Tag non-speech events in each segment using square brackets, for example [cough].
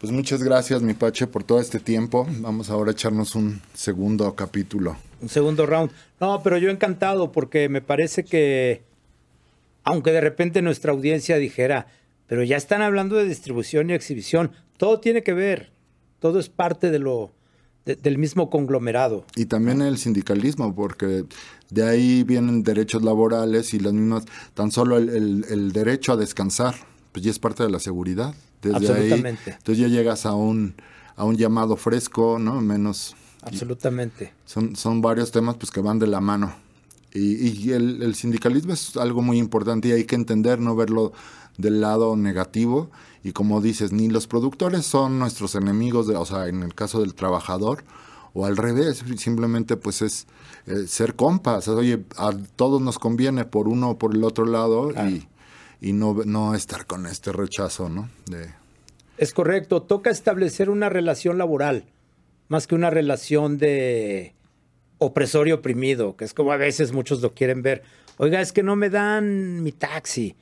Pues muchas gracias, mi Pache, por todo este tiempo. Vamos ahora a echarnos un segundo capítulo. Un segundo round. No, pero yo encantado porque me parece que, aunque de repente nuestra audiencia dijera, pero ya están hablando de distribución y exhibición, todo tiene que ver, todo es parte de lo, del mismo conglomerado. Y también el sindicalismo, porque de ahí vienen derechos laborales y las mismas, tan solo el, derecho a descansar, pues ya es parte de la seguridad. Desde Absolutamente. entonces ya llegas a un, a un llamado fresco, ¿no? Menos. Absolutamente. Son, son varios temas pues que van de la mano. Y, el, el, sindicalismo es algo muy importante y hay que entender, no verlo del lado negativo. Y como dices, ni los productores son nuestros enemigos, de, o sea, en el caso del trabajador, o al revés, simplemente pues es eh, ser compas. Oye, a todos nos conviene por uno o por el otro lado y, y, no, no estar con este rechazo, ¿no? Es correcto, toca establecer una relación laboral, más que una relación de opresor y oprimido, que es como a veces muchos lo quieren ver. Oiga, es que no me dan mi taxi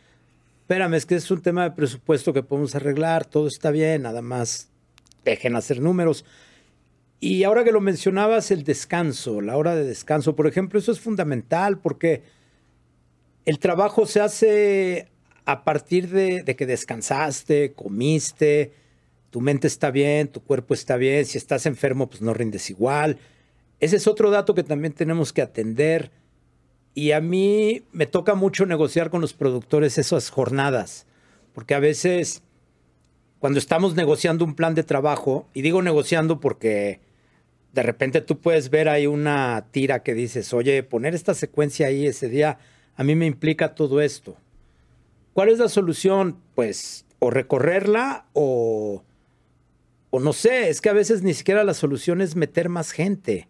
espérame, es que es un tema de presupuesto que podemos arreglar, todo está bien, nada más dejen hacer números. Y ahora que lo mencionabas, el descanso, la hora de descanso, por ejemplo, eso es fundamental porque el trabajo se hace a partir de, que descansaste, comiste, tu mente está bien, tu cuerpo está bien, si estás enfermo, pues no rindes igual. Ese es otro dato que también tenemos que atender. Y a mí me toca mucho negociar con los productores esas jornadas, porque a veces cuando estamos negociando un plan de trabajo, y digo negociando porque de repente tú puedes ver ahí una tira que dices, oye, poner esta secuencia ahí ese día, a mí me implica todo esto. ¿Cuál es la solución? Pues o recorrerla o, o no sé, es que a veces ni siquiera la solución es meter más gente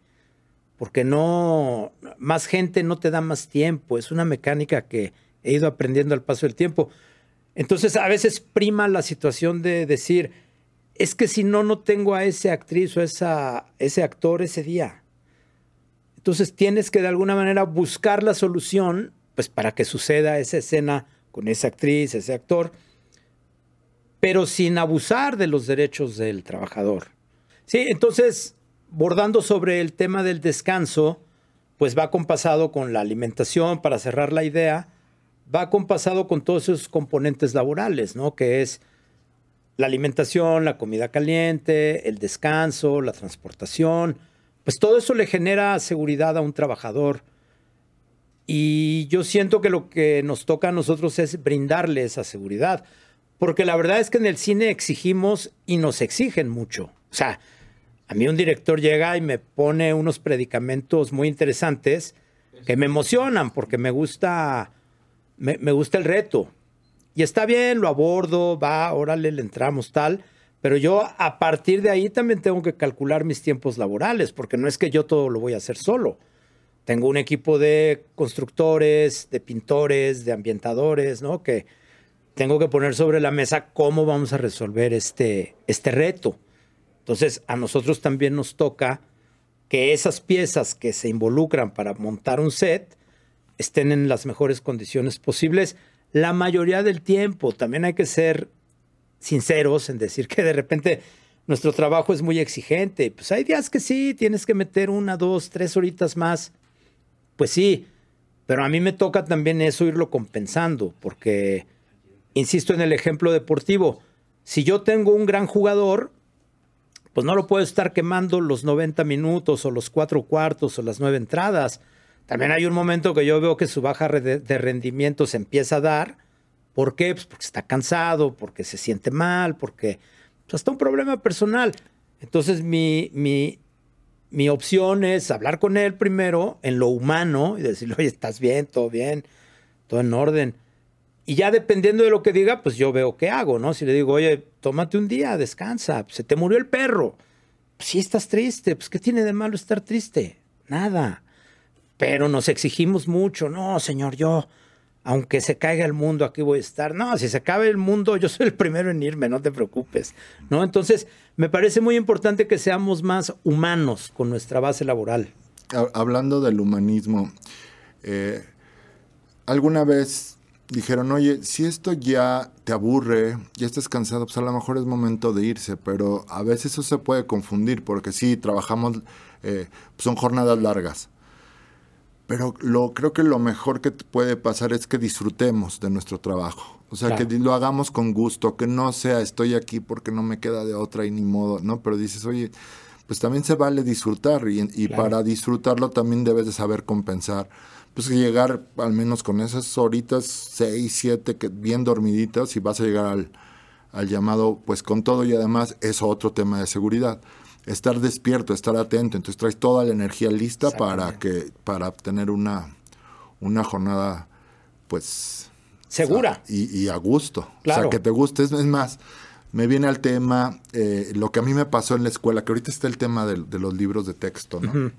porque no, más gente no te da más tiempo, es una mecánica que he ido aprendiendo al paso del tiempo. Entonces a veces prima la situación de decir, es que si no, no tengo a ese actriz o esa, ese actor ese día. Entonces tienes que de alguna manera buscar la solución, pues para que suceda esa escena con esa actriz, ese actor, pero sin abusar de los derechos del trabajador. Sí, entonces bordando sobre el tema del descanso, pues va compasado con la alimentación, para cerrar la idea, va compasado con todos esos componentes laborales, ¿no? Que es la alimentación, la comida caliente, el descanso, la transportación, pues todo eso le genera seguridad a un trabajador. Y yo siento que lo que nos toca a nosotros es brindarle esa seguridad, porque la verdad es que en el cine exigimos y nos exigen mucho. O sea, a mí un director llega y me pone unos predicamentos muy interesantes que me emocionan porque me gusta, me, gusta el reto. Y está bien, lo abordo, va, órale, le entramos tal. Pero yo a partir de ahí también tengo que calcular mis tiempos laborales, porque no es que yo todo lo voy a hacer solo. Tengo un equipo de constructores, de pintores, de ambientadores, ¿no? Que tengo que poner sobre la mesa cómo vamos a resolver este, este reto. Entonces, a nosotros también nos toca que esas piezas que se involucran para montar un set estén en las mejores condiciones posibles la mayoría del tiempo. También hay que ser sinceros en decir que de repente nuestro trabajo es muy exigente. Pues hay días que sí, tienes que meter una, dos, tres horitas más. Pues sí, pero a mí me toca también eso irlo compensando, porque, insisto en el ejemplo deportivo, si yo tengo un gran jugador, pues no lo puedo estar quemando los 90 minutos o los cuatro cuartos o las nueve entradas. También hay un momento que yo veo que su baja de rendimiento se empieza a dar. ¿Por qué? Pues porque está cansado, porque se siente mal, porque pues hasta un problema personal. Entonces mi, mi, mi opción es hablar con él primero en lo humano y decirle, oye, ¿estás bien? ¿Todo bien? ¿Todo en orden? Y ya dependiendo de lo que diga, pues yo veo qué hago, ¿no? Si le digo, oye, tómate un día, descansa, se te murió el perro. Pues sí estás triste, pues ¿qué tiene de malo estar triste? Nada. Pero nos exigimos mucho, no, señor, yo, aunque se caiga el mundo, aquí voy a estar. No, si se acaba el mundo, yo soy el primero en irme, no te preocupes, ¿no? Entonces, me parece muy importante que seamos más humanos con nuestra base laboral. Hablando del humanismo, eh, ¿alguna vez dijeron, oye, si esto ya te aburre, ya estás cansado, pues a lo mejor es momento de irse, pero a veces eso se puede confundir, porque sí, trabajamos, eh, son jornadas largas. Pero lo, creo que lo mejor que puede pasar es que disfrutemos de nuestro trabajo. O sea, que lo hagamos con gusto, que no sea estoy aquí porque no me queda de otra y ni modo, ¿no? Pero dices, oye, pues también se vale disfrutar y, y para disfrutarlo también debes de saber compensar pues llegar al menos con esas horitas, seis, siete, que bien dormiditas y vas a llegar al, al llamado, pues con todo y además es otro tema de seguridad. Estar despierto, estar atento, entonces traes toda la energía lista para que para tener una, una jornada pues segura y, a gusto. O sea, que te guste. Es, más, me viene al tema, eh, lo que a mí me pasó en la escuela, que ahorita está el tema de, los libros de texto, ¿no?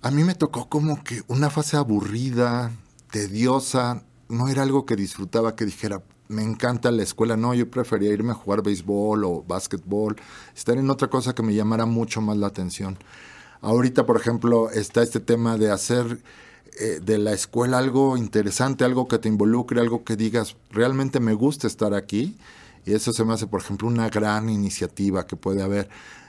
a mí me tocó como que una fase aburrida, tediosa, no era algo que disfrutaba, que dijera, me encanta la escuela, no, yo prefería irme a jugar béisbol o básquetbol, estar en otra cosa que me llamara mucho más la atención. Ahorita, por ejemplo, está este tema de hacer eh, de la escuela algo interesante, algo que te involucre, algo que digas, realmente me gusta estar aquí. Y eso se me hace, por ejemplo, una gran iniciativa que puede haber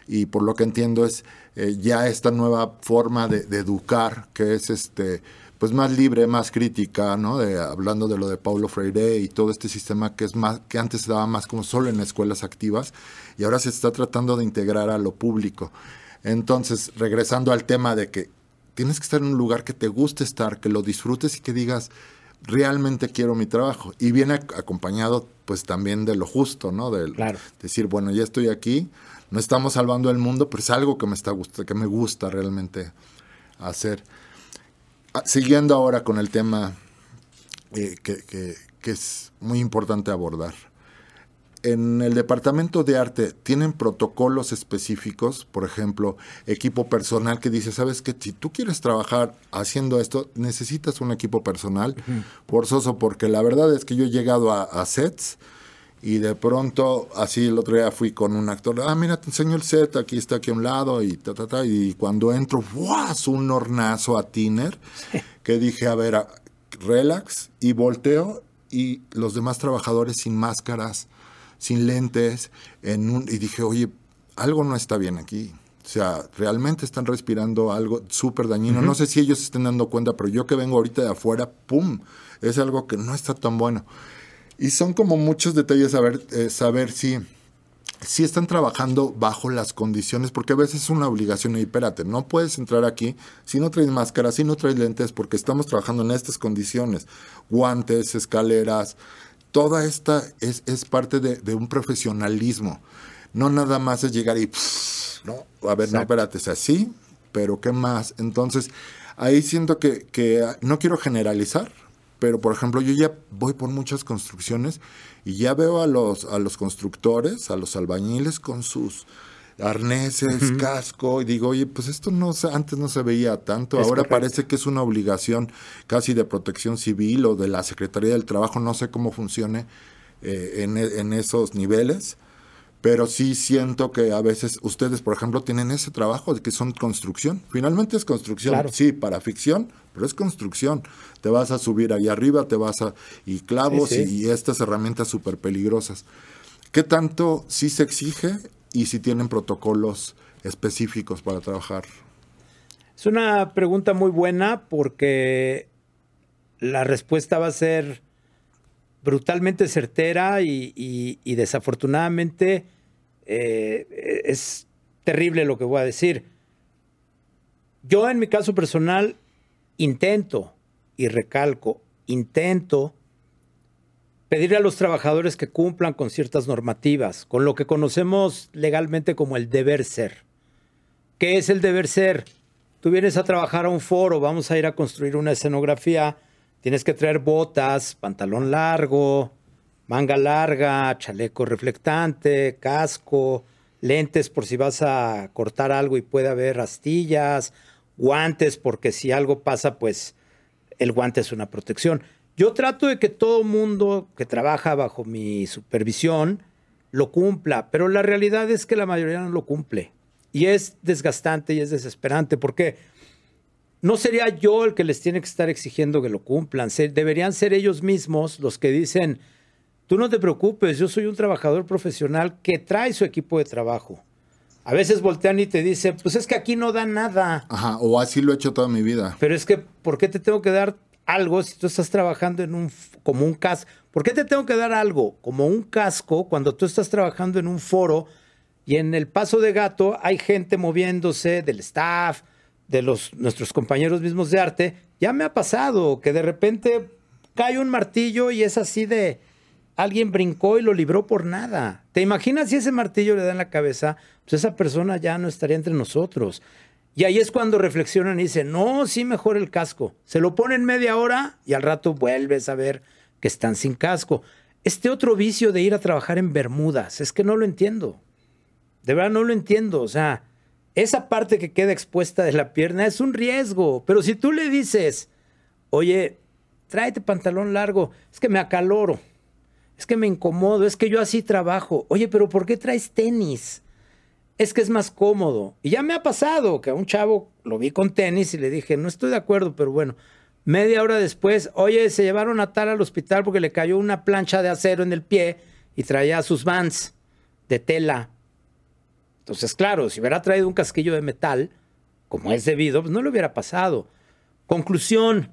y por lo que entiendo es eh, ya esta nueva forma de, educar que es este pues más libre, más crítica, ¿no? De, hablando de lo de Paulo Freire y todo este sistema que es más que antes se daba más como solo en escuelas activas y ahora se está tratando de integrar a lo público. Entonces, regresando al tema de que tienes que estar en un lugar que te guste estar, que lo disfrutes y que digas, realmente quiero mi trabajo. Y viene acompañado pues también de lo justo, ¿no? De decir, bueno, ya estoy aquí, no estamos salvando el mundo, pero es algo que me, está, que me gusta realmente hacer. Ah, siguiendo ahora con el tema eh, que, es muy importante abordar. En el departamento de arte tienen protocolos específicos, por ejemplo, equipo personal que dice, sabes que si tú quieres trabajar haciendo esto, necesitas un equipo personal forzoso, porque la verdad es que yo he llegado a sets y de pronto, así el otro día fui con un actor, ah, mira, te enseño el set, aquí está aquí a un lado, y ta, ta, ta. Y cuando entro, ¡guau! Un hornazo a Tiner, que dije, a ver, relax, y volteo, y los demás trabajadores sin máscaras, sin lentes, en un, y dije, oye, algo no está bien aquí. O sea, realmente están respirando algo súper dañino. No sé si ellos se estén dando cuenta, pero yo que vengo ahorita de afuera, ¡pum! Es algo que no está tan bueno. Y son como muchos detalles saber, eh, saber si, si están trabajando bajo las condiciones, porque a veces es una obligación. Y espérate, no puedes entrar aquí si no traes máscara, si no traes lentes, porque estamos trabajando en estas condiciones. Guantes, escaleras, toda esta es, es parte de, un profesionalismo. No nada más es llegar y, no, a ver, no, espérate, es así, pero ¿qué más? Entonces, ahí siento que, que no quiero generalizar, pero por ejemplo yo ya voy por muchas construcciones y ya veo a los, a los constructores, a los albañiles con sus arneses, casco, y digo, oye, pues esto no antes no se veía tanto, ahora parece que es una obligación casi de protección civil o de la Secretaría del Trabajo, no sé cómo funcione eh, en, en esos niveles pero sí siento que a veces ustedes, por ejemplo, tienen ese trabajo de que son construcción. Finalmente es construcción, sí, para ficción, pero es construcción. Te vas a subir ahí arriba, te vas a... y clavos Y, estas herramientas súper peligrosas. ¿Qué tanto sí se exige y si tienen protocolos específicos para trabajar? Es una pregunta muy buena porque la respuesta va a ser brutalmente certera y, desafortunadamente eh, es terrible lo que voy a decir. Yo en mi caso personal intento, y recalco, intento pedirle a los trabajadores que cumplan con ciertas normativas, con lo que conocemos legalmente como el deber ser. ¿Qué es el deber ser? Tú vienes a trabajar a un foro, vamos a ir a construir una escenografía Tienes que traer botas, pantalón largo, manga larga, chaleco reflectante, casco, lentes por si vas a cortar algo y puede haber astillas, guantes porque si algo pasa, pues el guante es una protección. Yo trato de que todo mundo que trabaja bajo mi supervisión lo cumpla, pero la realidad es que la mayoría no lo cumple. Y es desgastante y es desesperante. ¿Por qué? No sería yo el que les tiene que estar exigiendo que lo cumplan. deberían ser ellos mismos los que dicen, tú no te preocupes, yo soy un trabajador profesional que trae su equipo de trabajo. A veces voltean y te dicen, pues es que aquí no da nada. Ajá, o así lo he hecho toda mi vida. Pero es que, ¿por qué te tengo que dar algo si tú estás trabajando en un, como un casco? ¿Por qué te tengo que dar algo como un casco cuando tú estás trabajando en un foro y en el paso de gato hay gente moviéndose del staff, de los, nuestros compañeros mismos de arte? Ya me ha pasado que de repente cae un martillo y es así de, alguien brincó y lo libró por nada. ¿Te imaginas si ese martillo le da en la cabeza? Pues esa persona ya no estaría entre nosotros. Y ahí es cuando reflexionan y dicen, no, sí, mejor el casco. Se lo ponen media hora y al rato vuelves a ver que están sin casco. Este otro vicio de ir a trabajar en Bermudas, es que no lo entiendo. De verdad no lo entiendo. O sea, esa parte que queda expuesta de la pierna es un riesgo. Pero si tú le dices, oye, tráete pantalón largo, es que me acaloro es que me incomodo, es que yo así trabajo. Oye, pero ¿por qué traes tenis? Es que es más cómodo. Y ya me ha pasado que a un chavo lo vi con tenis y le dije, no estoy de acuerdo, pero bueno. Media hora después, oye, se llevaron a tal al hospital porque le cayó una plancha de acero en el pie y traía sus vans de tela. Entonces, claro, si hubiera traído un casquillo de metal, como es debido, pues no le hubiera pasado. Conclusión,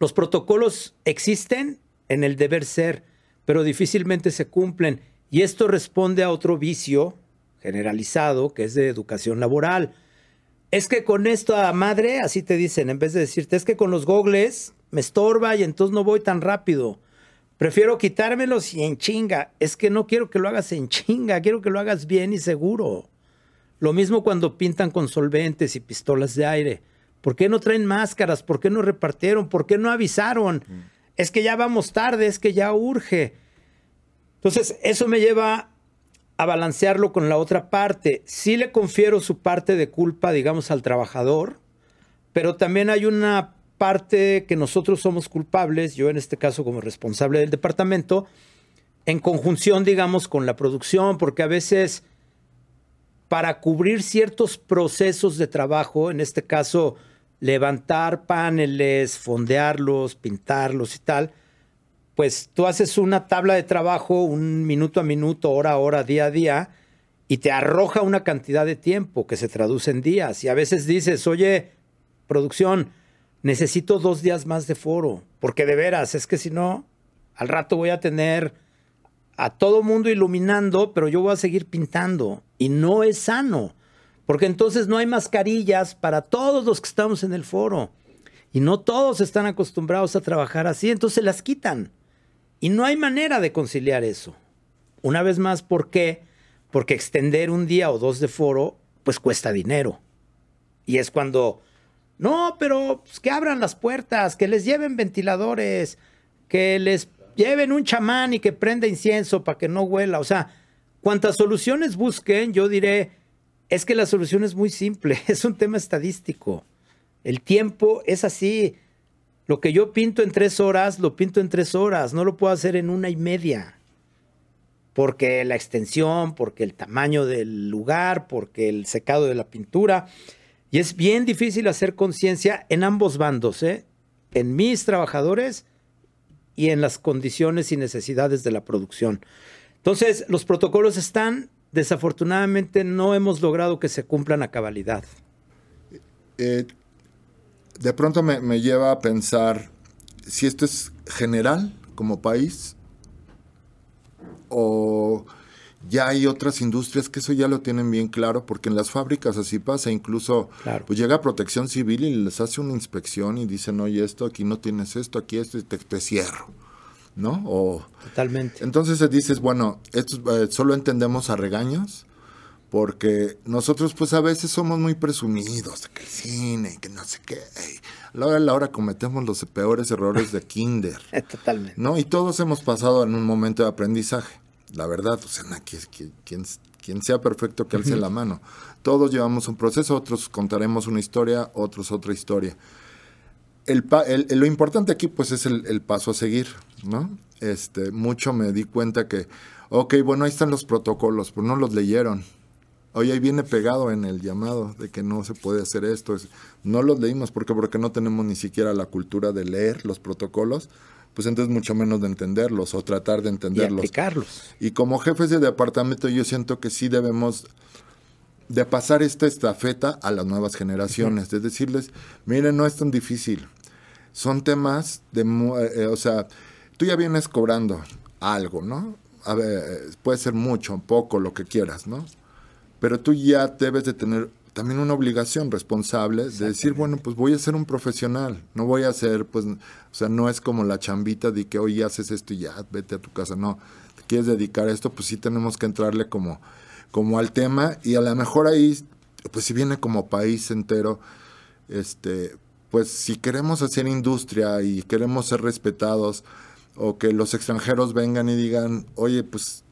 los protocolos existen en el deber ser pero difícilmente se cumplen. Y esto responde a otro vicio generalizado que es de educación laboral. Es que con esta madre, así te dicen, en vez de decirte, es que con los gogles me estorba y entonces no voy tan rápido. Prefiero quitármelos y en chinga. Es que no quiero que lo hagas en chinga, quiero que lo hagas bien y seguro. Lo mismo cuando pintan con solventes y pistolas de aire. ¿Por qué no traen máscaras? ¿Por qué no repartieron? ¿Por qué no avisaron? Mm es que ya vamos tarde, es que ya urge. Entonces, eso me lleva a balancearlo con la otra parte. Sí le confiero su parte de culpa, digamos, al trabajador, pero también hay una parte que nosotros somos culpables, yo en este caso como responsable del departamento, en conjunción, digamos, con la producción, porque a veces para cubrir ciertos procesos de trabajo, en este caso, levantar paneles, fondearlos, pintarlos y tal, pues tú haces una tabla de trabajo un minuto a minuto, hora a hora, día a día, y te arroja una cantidad de tiempo que se traduce en días. Y a veces dices, oye, producción, necesito dos días más de foro, porque de veras, es que si no, al rato voy a tener a todo mundo iluminando, pero yo voy a seguir pintando. Y no es sano. Porque entonces no hay mascarillas para todos los que estamos en el foro. Y no todos están acostumbrados a trabajar así, entonces las quitan. Y no hay manera de conciliar eso. Una vez más, ¿por qué? Porque extender un día o dos de foro, pues cuesta dinero. Y es cuando, no, pero pues, que abran las puertas, que les lleven ventiladores, que les lleven un chamán y que prenda incienso para que no huela. O sea, cuantas soluciones busquen, yo diré, es que la solución es muy simple, [laughs] es un tema estadístico. El tiempo es así. Lo que yo pinto en tres horas, lo pinto en tres horas, no lo puedo hacer en una y media. Porque la extensión, porque el tamaño del lugar, porque el secado de la pintura. Y es bien difícil hacer conciencia en ambos bandos, ¿eh? en mis trabajadores y en las condiciones y necesidades de la producción. Entonces, los protocolos están, desafortunadamente no hemos logrado que se cumplan a cabalidad. Eh, de pronto me, lleva a pensar si esto es general como país o ya hay otras industrias que eso ya lo tienen bien claro, porque en las fábricas así pasa, incluso pues llega protección civil y les hace una inspección y dicen, oye, esto aquí no tienes esto, aquí esto, y te cierro. ¿no? O, Totalmente. Entonces dices, bueno, esto, eh, solo entendemos a regaños, porque nosotros pues a veces somos muy presumidos que el cine, que no sé qué. A la hora la hora cometemos los peores errores de kinder. [laughs] Totalmente. ¿No? Y todos hemos pasado en un momento de aprendizaje. La verdad, o sea, quien, quien sea perfecto que alce la mano. Todos llevamos un proceso, otros contaremos una historia, otros otra historia el, lo importante aquí pues es el, paso a seguir, ¿no? Este, mucho me di cuenta que, ok, bueno, ahí están los protocolos, pero no los leyeron. Oye, ahí viene pegado en el llamado de que no se puede hacer esto. No los leímos porque porque no tenemos ni siquiera la cultura de leer los protocolos, pues entonces mucho menos de entenderlos o tratar de entenderlos. Y aplicarlos. Y como jefes de departamento yo siento que sí debemos de pasar esta estafeta a las nuevas generaciones, de decirles, miren, no es tan difícil. Son temas de, eh, eh, o sea, tú ya vienes cobrando algo, ¿no? A ver, puede ser mucho, poco, lo que quieras, ¿no? pero tú ya debes de tener también una obligación responsable de decir, bueno, pues voy a ser un profesional, no voy a ser, pues, o sea, no es como la chambita de que hoy haces esto y ya, vete a tu casa, no, te quieres dedicar a esto, pues sí tenemos que entrarle como, como al tema y a lo mejor ahí, pues si viene como país entero, este, pues si queremos hacer industria y queremos ser respetados o que los extranjeros vengan y digan, oye, pues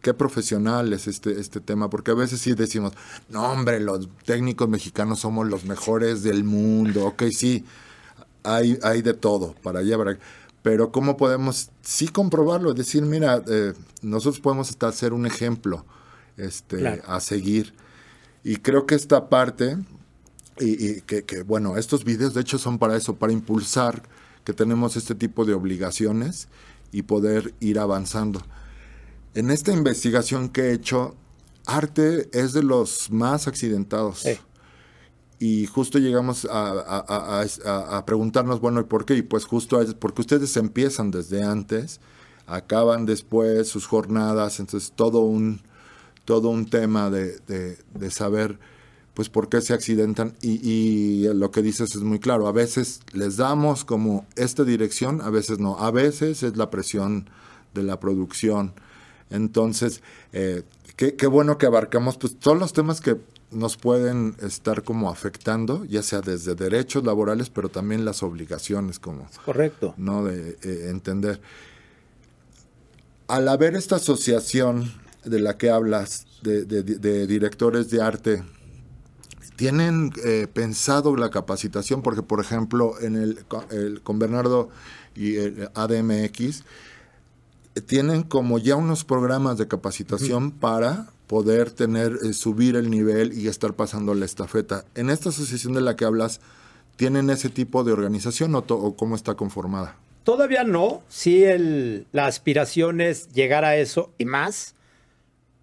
qué profesional es este, este tema, porque a veces sí decimos, no hombre, los técnicos mexicanos somos los mejores del mundo, ok, sí, hay, hay de todo para allá, pero ¿cómo podemos sí comprobarlo? Decir, mira, eh, nosotros podemos hasta hacer un ejemplo este, a seguir. Y creo que esta parte, y, que, que, bueno, estos videos de hecho son para eso, para impulsar que tenemos este tipo de obligaciones y poder ir avanzando. En esta investigación que he hecho, arte es de los más accidentados. Y justo llegamos a, preguntarnos, bueno, ¿y por qué? Y pues justo es porque ustedes empiezan desde antes, acaban después sus jornadas, entonces todo un, todo un tema de, saber pues por qué se accidentan y, y, lo que dices es muy claro, a veces les damos como esta dirección, a veces no, a veces es la presión de la producción, entonces, eh, qué, bueno que abarcamos pues, todos los temas que nos pueden estar como afectando, ya sea desde derechos laborales, pero también las obligaciones, como correcto, no de eh, entender. Al haber esta asociación de la que hablas, de, directores de arte, tienen eh, pensado la capacitación, porque por ejemplo en el, el con Bernardo y el ADMX tienen como ya unos programas de capacitación para poder tener, eh, subir el nivel y estar pasando la estafeta. En esta asociación de la que hablas, ¿tienen ese tipo de organización o, cómo está conformada? Todavía no. Sí, el, la aspiración es llegar a eso y más.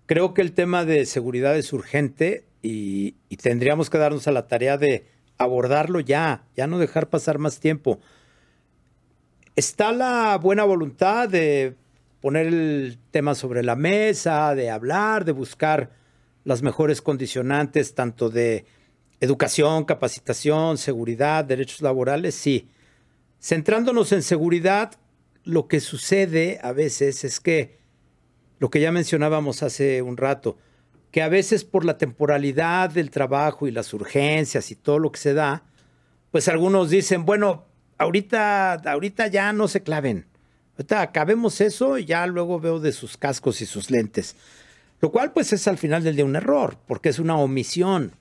Creo que el tema de seguridad es urgente y, y tendríamos que darnos a la tarea de abordarlo ya, ya no dejar pasar más tiempo. Está la buena voluntad de poner el tema sobre la mesa, de hablar, de buscar las mejores condicionantes, tanto de educación, capacitación, seguridad, derechos laborales, sí. Centrándonos en seguridad, lo que sucede a veces es que, lo que ya mencionábamos hace un rato, que a veces por la temporalidad del trabajo y las urgencias y todo lo que se da, pues algunos dicen, bueno, ahorita, ahorita ya no se claven. Acabemos eso y ya luego veo de sus cascos y sus lentes. Lo cual pues es al final del día un error, porque es una omisión.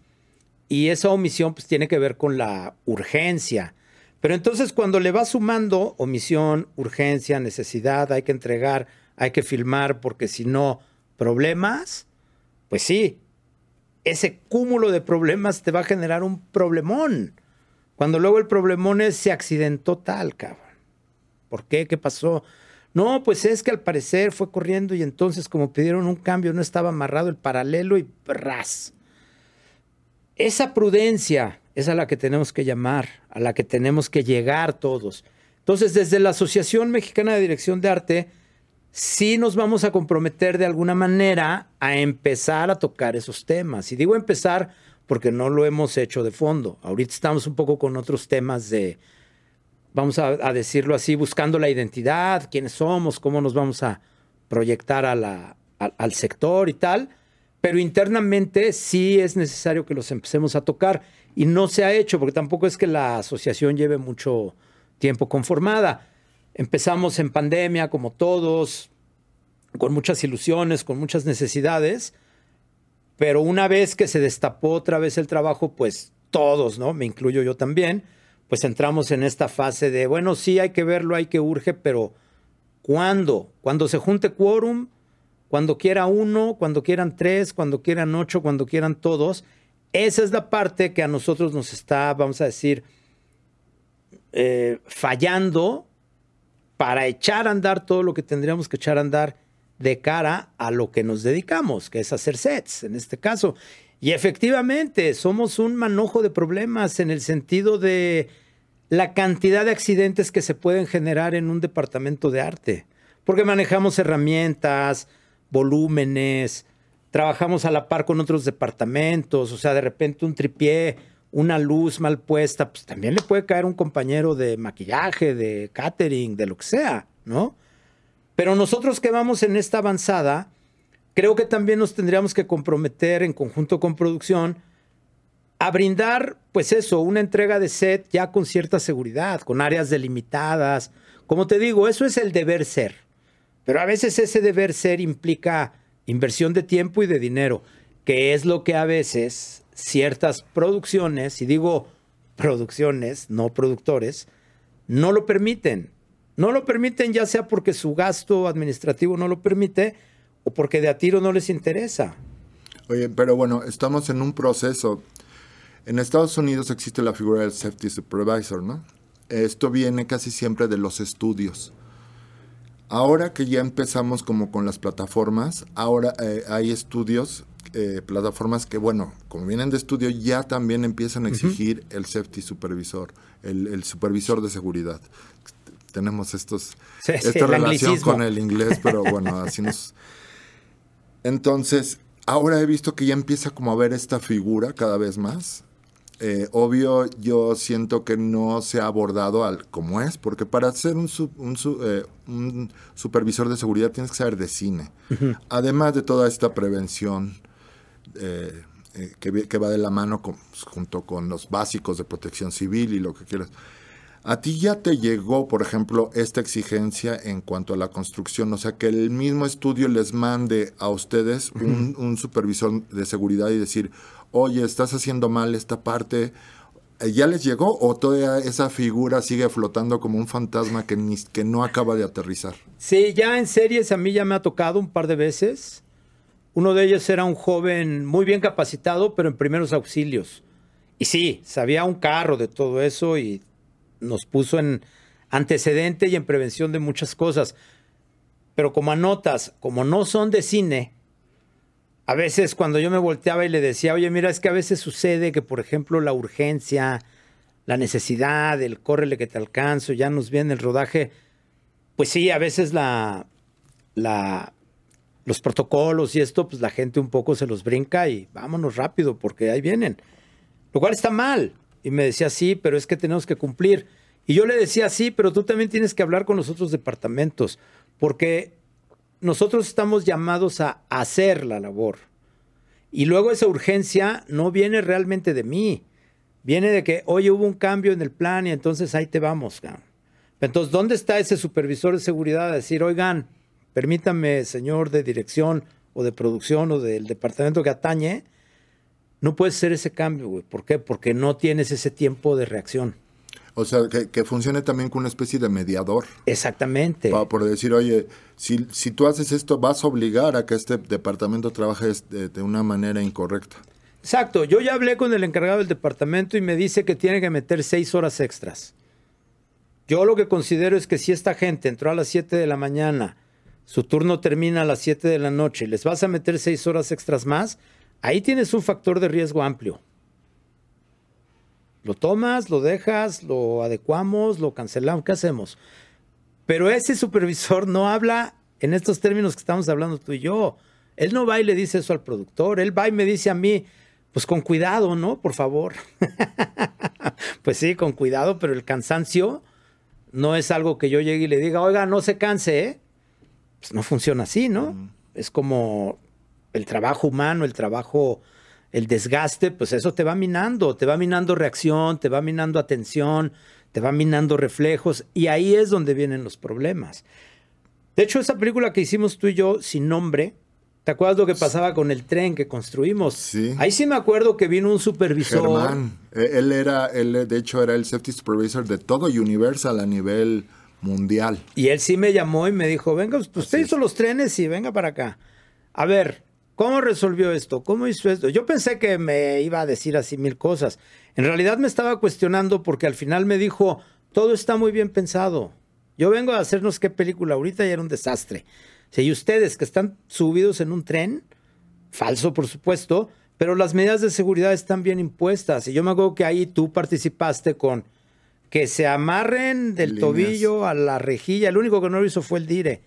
Y esa omisión pues tiene que ver con la urgencia. Pero entonces cuando le va sumando omisión, urgencia, necesidad, hay que entregar, hay que filmar, porque si no, problemas, pues sí, ese cúmulo de problemas te va a generar un problemón. Cuando luego el problemón es se accidentó tal, cabrón. ¿Por qué? ¿Qué pasó? No, pues es que al parecer fue corriendo y entonces como pidieron un cambio no estaba amarrado el paralelo y ras. Esa prudencia es a la que tenemos que llamar, a la que tenemos que llegar todos. Entonces, desde la Asociación Mexicana de Dirección de Arte, sí nos vamos a comprometer de alguna manera a empezar a tocar esos temas. Y digo empezar porque no lo hemos hecho de fondo. Ahorita estamos un poco con otros temas de, vamos a, decirlo así, buscando la identidad, quiénes somos, cómo nos vamos a proyectar al sector y tal, pero internamente sí es necesario que los empecemos a tocar y no se ha hecho porque tampoco es que la asociación lleve mucho tiempo conformada. Empezamos en pandemia como todos, con muchas ilusiones, con muchas necesidades, pero una vez que se destapó otra vez el trabajo, pues todos, ¿no? Me incluyo yo también, pues entramos en esta fase de, bueno, sí hay que verlo, hay que urge, pero ¿cuándo? Cuando se junte quórum, cuando quiera uno, cuando quieran tres, cuando quieran ocho, cuando quieran todos. Esa es la parte que a nosotros nos está, vamos a decir, eh, fallando para echar a andar todo lo que tendríamos que echar a andar de cara a lo que nos dedicamos, que es hacer sets en este caso. Y efectivamente, somos un manojo de problemas en el sentido de la cantidad de accidentes que se pueden generar en un departamento de arte, porque manejamos herramientas, volúmenes, trabajamos a la par con otros departamentos, o sea, de repente un tripié, una luz mal puesta, pues también le puede caer un compañero de maquillaje, de catering, de lo que sea, ¿no? Pero nosotros que vamos en esta avanzada, creo que también nos tendríamos que comprometer en conjunto con producción a brindar, pues eso, una entrega de set ya con cierta seguridad, con áreas delimitadas. Como te digo, eso es el deber ser. Pero a veces ese deber ser implica inversión de tiempo y de dinero, que es lo que a veces ciertas producciones, y digo producciones, no productores, no lo permiten. No lo permiten ya sea porque su gasto administrativo no lo permite o porque de a tiro no les interesa. Oye, pero bueno, estamos en un proceso. En Estados Unidos existe la figura del Safety Supervisor, ¿no? Esto viene casi siempre de los estudios. Ahora que ya empezamos como con las plataformas, ahora eh, hay estudios, eh, plataformas que, bueno, como vienen de estudio, ya también empiezan a exigir el safety supervisor, el, supervisor de seguridad. Tenemos estos, esta relación con el inglés, pero bueno, así [laughs] nos... Entonces, ahora he visto que ya empieza como a ver esta figura cada vez más. Eh, obvio, yo siento que no se ha abordado al como es, porque para ser un, eh, un, supervisor de seguridad tienes que saber de cine. Además de toda esta prevención eh, que, que, va de la mano junto con los básicos de protección civil y lo que quieras. ¿A ti ya te llegó, por ejemplo, esta exigencia en cuanto a la construcción? O sea, que el mismo estudio les mande a ustedes un, supervisor de seguridad y decir, oye, estás haciendo mal esta parte. Eh, ¿Ya les llegó o toda esa figura sigue flotando como un fantasma que, que no acaba de aterrizar? Sí, ya en series a mí ya me ha tocado un par de veces. Uno de ellos era un joven muy bien capacitado, pero en primeros auxilios. Y sí, sabía un carro de todo eso y nos puso en antecedente y en prevención de muchas cosas. Pero como anotas, como no son de cine, a veces cuando yo me volteaba y le decía, oye, mira, es que a veces sucede que, por ejemplo, la urgencia, la necesidad, el córrele que te alcanzo, ya nos viene el rodaje, pues sí, a veces la, la, los protocolos y esto, pues la gente un poco se los brinca y vámonos rápido porque ahí vienen. Lo cual está mal. Y me decía, sí, pero es que tenemos que cumplir. Y yo le decía, sí, pero tú también tienes que hablar con los otros departamentos, porque nosotros estamos llamados a hacer la labor. Y luego esa urgencia no viene realmente de mí, viene de que, oye, hubo un cambio en el plan y entonces ahí te vamos. Entonces, ¿dónde está ese supervisor de seguridad a decir, oigan, permítame, señor de dirección o de producción o del departamento que atañe, no puedes hacer ese cambio, güey. ¿Por qué? Porque no tienes ese tiempo de reacción. O sea, que, funcione también con una especie de mediador. Exactamente. Para, por decir, oye, si, si tú haces esto, vas a obligar a que este departamento trabaje de, de, una manera incorrecta. Exacto. Yo ya hablé con el encargado del departamento y me dice que tiene que meter seis horas extras. Yo lo que considero es que si esta gente entró a las 7 de la mañana, su turno termina a las 7 de la noche y les vas a meter seis horas extras más, Ahí tienes un factor de riesgo amplio. Lo tomas, lo dejas, lo adecuamos, lo cancelamos, ¿qué hacemos? Pero ese supervisor no habla en estos términos que estamos hablando tú y yo. Él no va y le dice eso al productor, él va y me dice a mí, pues con cuidado, ¿no? Por favor. [laughs] pues sí, con cuidado, pero el cansancio no es algo que yo llegue y le diga, oiga, no se canse, ¿eh? Pues no funciona así, ¿no? Es como el trabajo humano, el trabajo, el desgaste, pues eso te va minando, te va minando reacción, te va minando atención, te va minando reflejos y ahí es donde vienen los problemas. De hecho, esa película que hicimos tú y yo sin nombre, ¿te acuerdas lo que pasaba con el tren que construimos? Sí. Ahí sí me acuerdo que vino un supervisor. Germán, e, él era, él de hecho era el safety supervisor de todo Universal a nivel mundial. Y él sí me llamó y me dijo, venga, usted hizo los trenes y venga para acá. a ver, ¿cómo resolvió esto? ¿Cómo hizo esto? Yo pensé que me iba a decir así mil cosas. En realidad me estaba cuestionando porque al final me dijo, todo está muy bien pensado. Yo vengo a hacernos qué película ahorita y era un desastre. Si ustedes que están subidos en un tren, falso por supuesto, pero las medidas de seguridad están bien impuestas. Y yo me acuerdo que ahí tú participaste con que se amarren del tobillo a la rejilla. El único que no lo hizo fue el dire.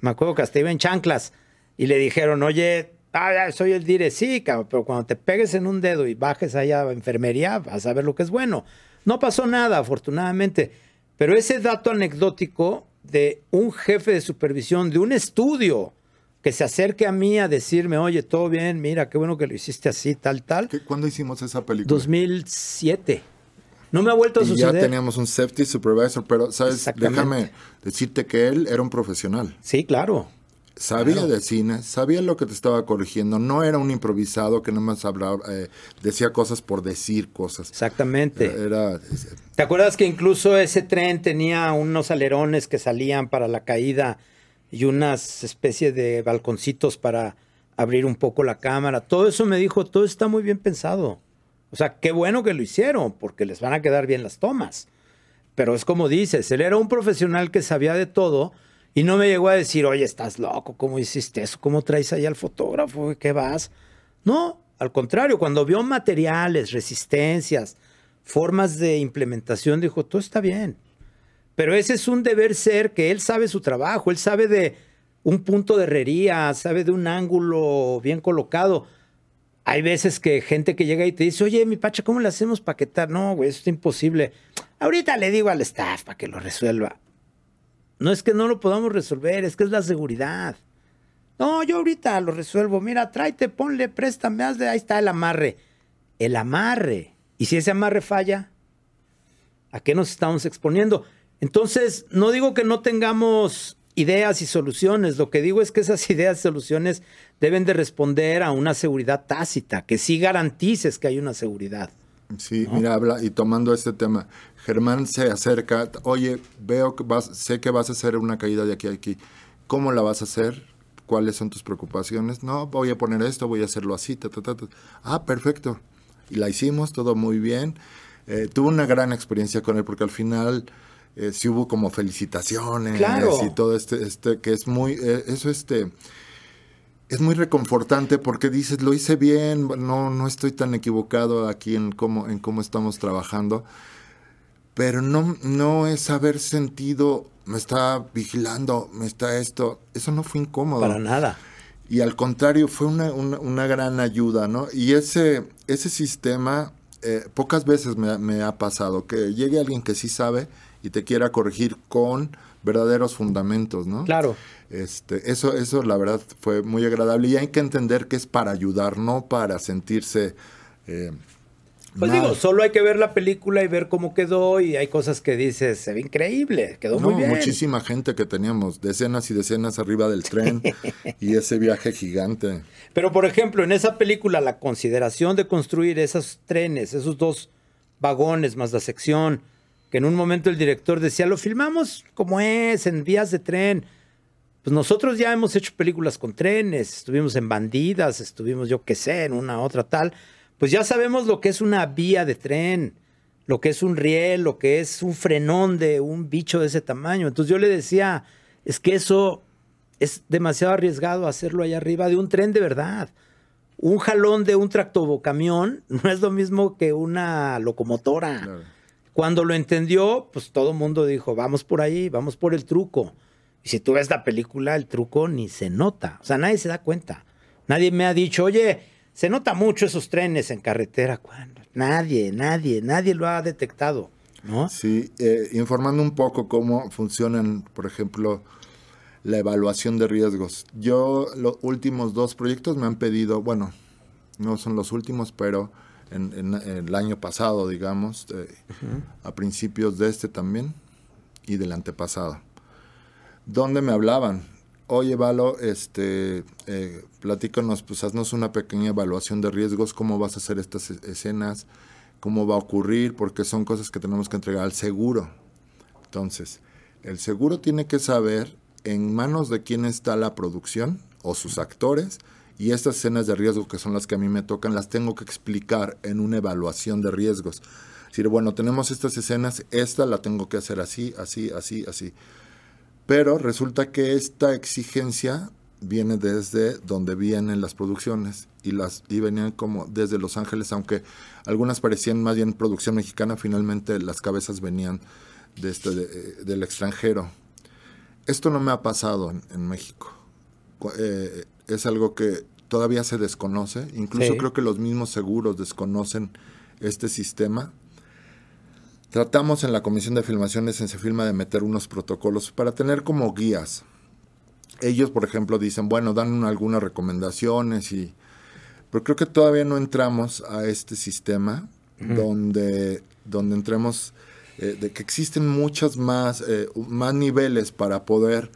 Me acuerdo que hasta iba en chanclas y le dijeron, oye, ah, soy el dire. Sí, pero cuando te pegues en un dedo y bajes allá a enfermería, vas a ver lo que es bueno. No pasó nada, afortunadamente. Pero ese dato anecdótico de un jefe de supervisión de un estudio que se acerque a mí a decirme, oye, todo bien, mira, qué bueno que lo hiciste así, tal, tal. ¿Cuándo hicimos esa película? 2007. No me ha vuelto a y suceder. Ya teníamos un safety supervisor, pero, ¿sabes? Déjame decirte que él era un profesional. Sí, claro. Sabía de cine, sabía lo que te estaba corrigiendo, no era un improvisado que nomás hablaba, eh, decía cosas por decir cosas. Exactamente. Era, ¿Te acuerdas que incluso ese tren tenía unos alerones que salían para la caída y unas especies de balconcitos para abrir un poco la cámara? Todo eso me dijo, todo está muy bien pensado. O sea, qué bueno que lo hicieron, porque les van a quedar bien las tomas. Pero es como dices, él era un profesional que sabía de todo y no me llegó a decir, oye, estás loco, ¿cómo hiciste eso? ¿Cómo traes ahí al fotógrafo? ¿Qué vas? No, al contrario, cuando vio materiales, resistencias, formas de implementación, dijo, todo está bien. Pero ese es un deber ser que él sabe su trabajo, él sabe de un punto de herrería, sabe de un ángulo bien colocado. Hay veces que gente que llega y te dice, oye, mi pacha, ¿cómo le hacemos paquetar? No, güey, eso es imposible. Ahorita le digo al staff para que lo resuelva. No es que no lo podamos resolver, es que es la seguridad. No, yo ahorita lo resuelvo. Mira, tráete, ponle, préstame, hazle, ahí está el amarre. El amarre. ¿Y si ese amarre falla? ¿A qué nos estamos exponiendo? Entonces, no digo que no tengamos ideas y soluciones, lo que digo es que esas [laughs] ideas y soluciones deben de responder a una seguridad tácita, que sí garantices que hay una seguridad. Sí, mira, habla, y tomando este tema, Germán se acerca, oye, veo que vas, sé que vas a hacer una caída de aquí a aquí, ¿cómo la vas a hacer? ¿Cuáles son tus preocupaciones? No, voy a poner esto, voy a hacerlo así, ta, ta, ta, Ah, perfecto. Y la hicimos, todo muy bien. Eh, tuve una gran experiencia con él porque al final eh, sí hubo como felicitaciones y todo este, este, que es muy, eh, eso este es muy reconfortante porque dices, lo hice bien, no, no estoy tan equivocado aquí en cómo, en cómo estamos trabajando. Pero no, no es haber sentido, me está vigilando, me está esto. Eso no fue incómodo. Para nada. Y al contrario, fue una, una, gran ayuda, ¿no? Y ese, ese sistema, eh, pocas veces me, me ha pasado, que llegue alguien que sí sabe y te quiera corregir con verdaderos fundamentos, ¿no? Claro. Este, eso, eso la verdad fue muy agradable y hay que entender que es para ayudar, no para sentirse... Eh, pues digo, solo hay que ver la película y ver cómo quedó y hay cosas que dices, se ve increíble, quedó muy bien. Muchísima gente que teníamos, decenas y decenas arriba del tren [laughs] y ese viaje gigante. Pero por ejemplo, en esa película la consideración de construir esos trenes, esos dos vagones más la sección, en un momento el director decía, lo filmamos como es, en vías de tren. Pues nosotros ya hemos hecho películas con trenes, estuvimos en Bandidas, estuvimos yo qué sé, en una otra tal. Pues ya sabemos lo que es una vía de tren, lo que es un riel, lo que es un frenón de un bicho de ese tamaño. Entonces yo le decía, es que eso es demasiado arriesgado hacerlo allá arriba de un tren de verdad. Un jalón de un tractobocamión [laughs] no es lo mismo que una locomotora. Cuando lo entendió, pues todo el mundo dijo, vamos por ahí, vamos por el truco. Y si tú ves la película, el truco ni se nota. O sea, nadie se da cuenta. Nadie me ha dicho, oye, se nota mucho esos trenes en carretera. ¿Cuándo? Nadie, nadie, nadie lo ha detectado. ¿no? Sí, eh, informando un poco cómo funcionan, por ejemplo, la evaluación de riesgos. Yo los últimos dos proyectos me han pedido, bueno, no son los últimos, pero en, el año pasado, digamos, eh, a principios de este también y del antepasado. Donde me hablaban, oye Valo, este, eh, platícanos, pues haznos una pequeña evaluación de riesgos, cómo vas a hacer estas e-, escenas, cómo va a ocurrir, porque son cosas que tenemos que entregar al seguro. Entonces, el seguro tiene que saber en manos de quién está la producción o sus actores y estas escenas de riesgo que son las que a mí me tocan las tengo que explicar en una evaluación de riesgos. Es decir, bueno, tenemos estas escenas, esta la tengo que hacer así, así, así, así. Pero resulta que esta exigencia viene desde donde vienen las producciones y las y venían como desde Los Ángeles, aunque algunas parecían más bien producción mexicana, finalmente las cabezas venían de este, del extranjero. Esto no me ha pasado en, México. Eh, es algo que todavía se desconoce, incluso creo que los mismos seguros desconocen este sistema. Tratamos en la Comisión de Filmaciones en Filma de meter unos protocolos para tener como guías. Ellos, por ejemplo, dicen, bueno, dan algunas recomendaciones y... Pero creo que todavía no entramos a este sistema donde, donde entremos, eh, de que existen muchas más, eh, más niveles para poder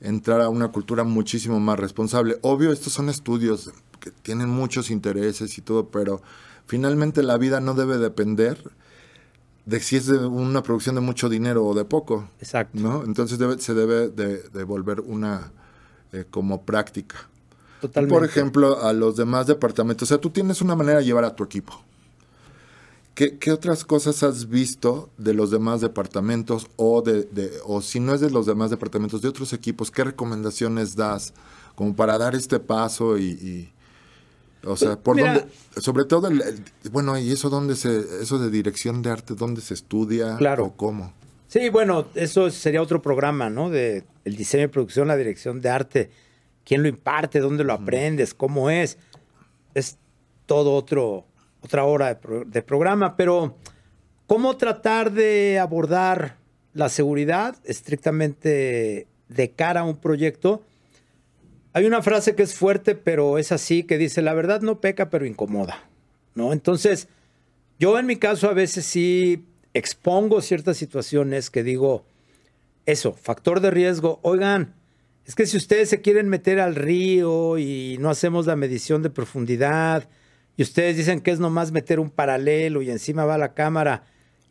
entrar a una cultura muchísimo más responsable. Obvio, estos son estudios que tienen muchos intereses y todo, pero finalmente la vida no debe depender de si es de una producción de mucho dinero o de poco. Exacto. ¿no? Entonces se debe de, volver una eh, como práctica. Totalmente. Por ejemplo, a los demás departamentos. O sea, tú tienes una manera de llevar a tu equipo. ¿Qué, otras cosas has visto de los demás departamentos o, de, o si no es de los demás departamentos, de otros equipos? ¿Qué recomendaciones das como para dar este paso y, o sea, por dónde, sobre todo, bueno, y eso dónde se, eso de dirección de arte, dónde se estudia claro. o cómo. Sí, bueno, eso sería otro programa, ¿no? De el diseño y producción, la dirección de arte, quién lo imparte, dónde lo aprendes, cómo es, es todo otro otra hora de, programa, pero ¿cómo tratar de abordar la seguridad estrictamente de cara a un proyecto? Hay una frase que es fuerte, pero es así, que dice, la verdad no peca, pero incomoda, ¿no? Entonces, yo en mi caso a veces sí expongo ciertas situaciones que digo, eso, factor de riesgo, oigan, es que si ustedes se quieren meter al río y no hacemos la medición de profundidad, y ustedes dicen que es nomás meter un paralelo y encima va la cámara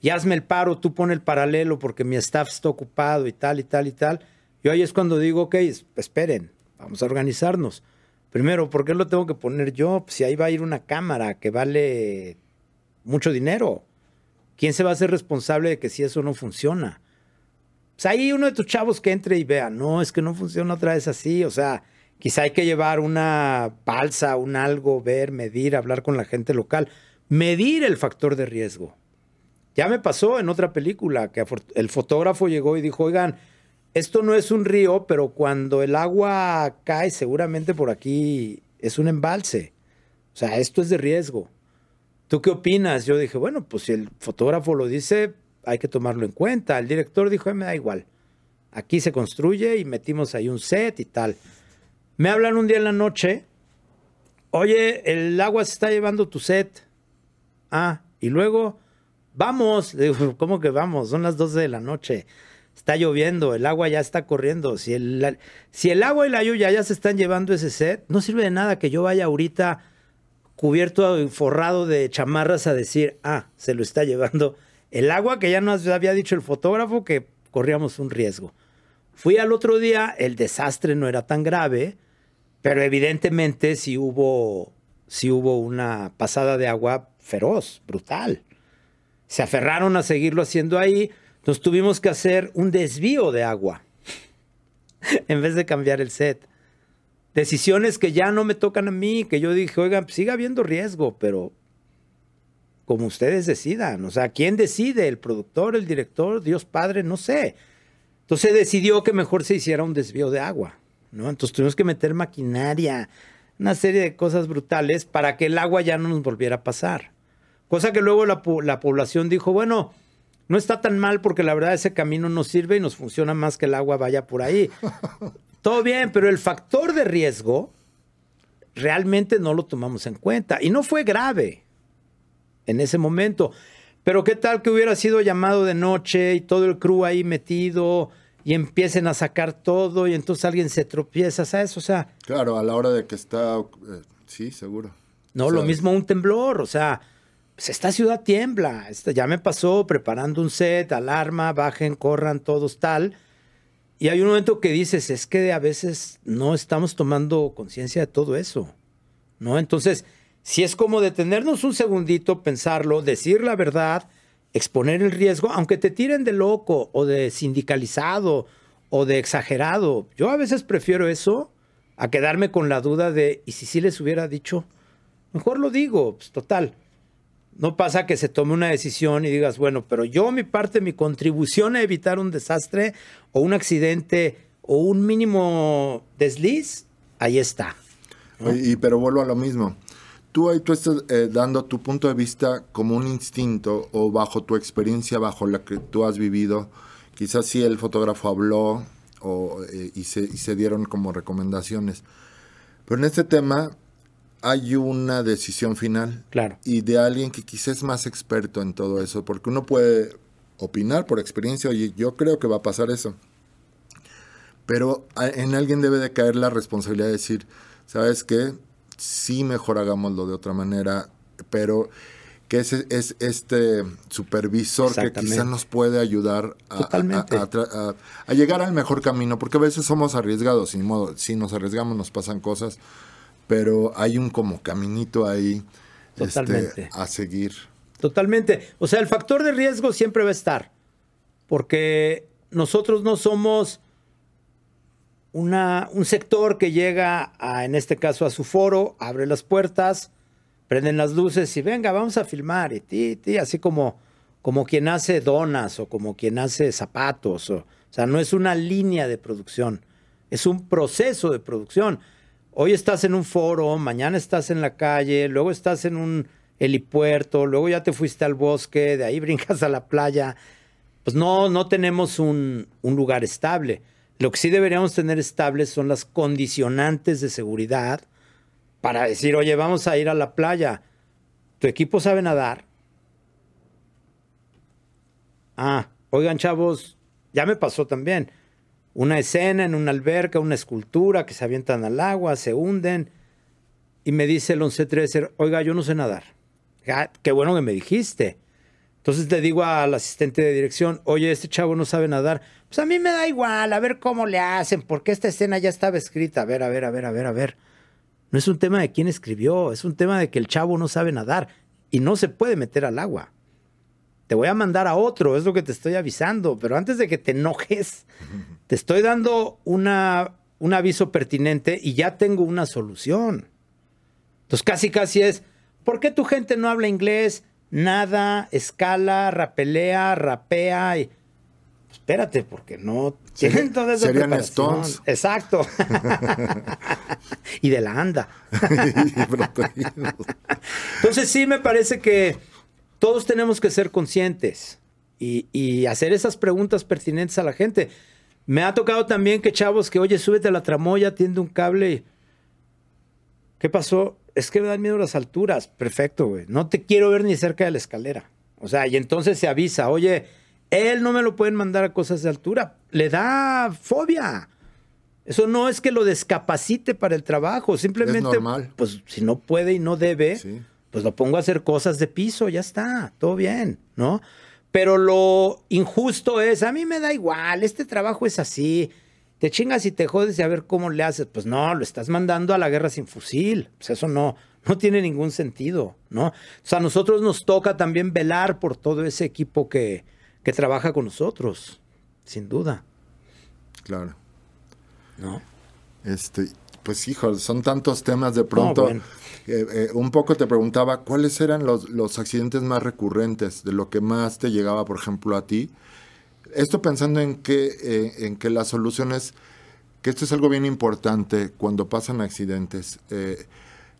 y hazme el paro, tú pon el paralelo porque mi staff está ocupado y tal y tal y tal. Yo ahí es cuando digo, ok, esperen, vamos a organizarnos. Primero, ¿por qué lo tengo que poner yo? Pues si ahí va a ir una cámara que vale mucho dinero. ¿Quién se va a hacer responsable de que si eso no funciona? Pues ahí uno de tus chavos que entre y vea, no, es que no funciona otra vez así. O sea, Quizá hay que llevar una balsa, un algo, ver, medir, hablar con la gente local. Medir el factor de riesgo. Ya me pasó en otra película que el fotógrafo llegó y dijo, oigan, esto no es un río, pero cuando el agua cae seguramente por aquí es un embalse. O sea, esto es de riesgo. ¿Tú qué opinas? Yo dije, bueno, pues si el fotógrafo lo dice, hay que tomarlo en cuenta. El director dijo, me da igual. Aquí se construye y metimos ahí un set y tal. Me hablan un día en la noche, oye, el agua se está llevando tu set. Ah, y luego, vamos. digo, ¿cómo que vamos? Son las 12 de la noche. Está lloviendo, el agua ya está corriendo. Si el, si el agua y la lluvia ya se están llevando ese set, no sirve de nada que yo vaya ahorita cubierto, forrado de chamarras a decir, ah, se lo está llevando el agua que ya nos había dicho el fotógrafo que corríamos un riesgo. Fui al otro día, el desastre no era tan grave, pero evidentemente sí hubo, sí hubo una pasada de agua feroz, brutal. Se aferraron a seguirlo haciendo ahí. Nos tuvimos que hacer un desvío de agua [laughs] en vez de cambiar el set. Decisiones que ya no me tocan a mí, que yo dije, oigan, pues siga habiendo riesgo, pero como ustedes decidan. O sea, ¿quién decide? ¿El productor, el director, Dios Padre? No sé. Entonces decidió que mejor se hiciera un desvío de agua. ¿No? Entonces tuvimos que meter maquinaria, una serie de cosas brutales para que el agua ya no nos volviera a pasar. Cosa que luego la, población dijo, bueno, no está tan mal porque la verdad ese camino nos sirve y nos funciona más que el agua vaya por ahí. [laughs] Todo bien, pero el factor de riesgo realmente no lo tomamos en cuenta y no fue grave en ese momento. Pero qué tal que hubiera sido llamado de noche y todo el crew ahí metido y empiecen a sacar todo y entonces alguien se tropieza, ¿sabes? O sea... Claro, a la hora de que está... Eh, sí, seguro. No, lo mismo un temblor, o sea, pues esta ciudad tiembla. ya me pasó preparando un set, alarma, bajen, corran, todos tal. Y hay un momento que dices, es que a veces no estamos tomando conciencia de todo eso, ¿no? Entonces, si es como detenernos un segundito, pensarlo, decir la verdad, exponer el riesgo, aunque te tiren de loco o de sindicalizado o de exagerado. Yo a veces prefiero eso a quedarme con la duda de, ¿y si sí les hubiera dicho? Mejor lo digo, pues total. No pasa que se tome una decisión y digas, bueno, pero yo mi parte, mi contribución a evitar un desastre o un accidente o un mínimo desliz, ahí está. Y, pero vuelvo a lo mismo. Tú ahí tú estás eh, dando tu punto de vista como un instinto o bajo tu experiencia, bajo la que tú has vivido. Quizás sí el fotógrafo habló o, eh, y, se, y se dieron como recomendaciones. Pero en este tema hay una decisión final. Claro. Y de alguien que quizás es más experto en todo eso, porque uno puede opinar por experiencia, oye, yo creo que va a pasar eso. Pero en alguien debe de caer la responsabilidad de decir, ¿sabes qué? Sí, mejor hagámoslo de otra manera, pero que es, es este supervisor que quizás nos puede ayudar a, a, llegar al mejor camino, porque a veces somos arriesgados, sin modo, si nos arriesgamos nos pasan cosas pero hay un como caminito ahí este, a seguir. Totalmente. O sea, el factor de riesgo siempre va a estar, porque nosotros no somos una, un sector que llega, a, en este caso, a su foro, abre las puertas, prenden las luces y venga, vamos a filmar, y ti, ti, así como, como quien hace donas o como quien hace zapatos. O, o sea, no es una línea de producción, es un proceso de producción. Hoy estás en un foro, mañana estás en la calle, luego estás en un helipuerto, luego ya te fuiste al bosque, de ahí [laughs] brincas a la playa. Pues no, no tenemos un, un lugar estable. Lo que sí deberíamos tener estables son las condicionantes de seguridad para decir, oye, vamos a ir a la playa. ¿Tu equipo sabe nadar? Ah, oigan chavos, ya me pasó también una escena en una alberca, una escultura que se avientan al agua, se hunden. Y me dice el 1113, oiga, yo no sé nadar. Ah, qué bueno que me dijiste. Entonces le digo al asistente de dirección, oye, este chavo no sabe nadar. Pues a mí me da igual, a ver cómo le hacen, porque esta escena ya estaba escrita. A ver, a ver, a ver, a ver, a ver. No es un tema de quién escribió, es un tema de que el chavo no sabe nadar y no se puede meter al agua te voy a mandar a otro, es lo que te estoy avisando, pero antes de que te enojes, [laughs] te estoy dando una, un aviso pertinente y ya tengo una solución. Entonces casi casi es, ¿por qué tu gente no habla inglés? Nada, escala, rapelea, rapea y... Espérate, porque no tienen toda esa Serían Stones. Exacto. [laughs] y de la anda. Entonces sí me parece que todos tenemos que ser conscientes y, hacer esas preguntas pertinentes a la gente. Me ha tocado también que chavos que, oye, súbete a la tramoya, tiende un cable. ¿Qué pasó? Es que me dan miedo las alturas. Perfecto, güey. No te quiero ver ni cerca de la escalera. O sea, y entonces se avisa, oye, él no me lo pueden mandar a cosas de altura. Le da fobia. Eso no es que lo descapacite para el trabajo. Simplemente, es normal. pues si no puede y no debe, sí pues lo pongo a hacer cosas de piso, ya está, todo bien, ¿no? Pero lo injusto es, a mí me da igual, este trabajo es así, te chingas y te jodes y a ver cómo le haces. Pues no, lo estás mandando a la guerra sin fusil, pues eso no, no tiene ningún sentido, ¿no? O sea, a nosotros nos toca también velar por todo ese equipo que, que trabaja con nosotros, sin duda. Claro. ¿No? Este, pues hijo, son tantos temas de pronto. Eh, eh, un poco te preguntaba cuáles eran los, los, accidentes más recurrentes, de lo que más te llegaba, por ejemplo, a ti. Esto pensando en que, eh, en que la solución es, que esto es algo bien importante cuando pasan accidentes.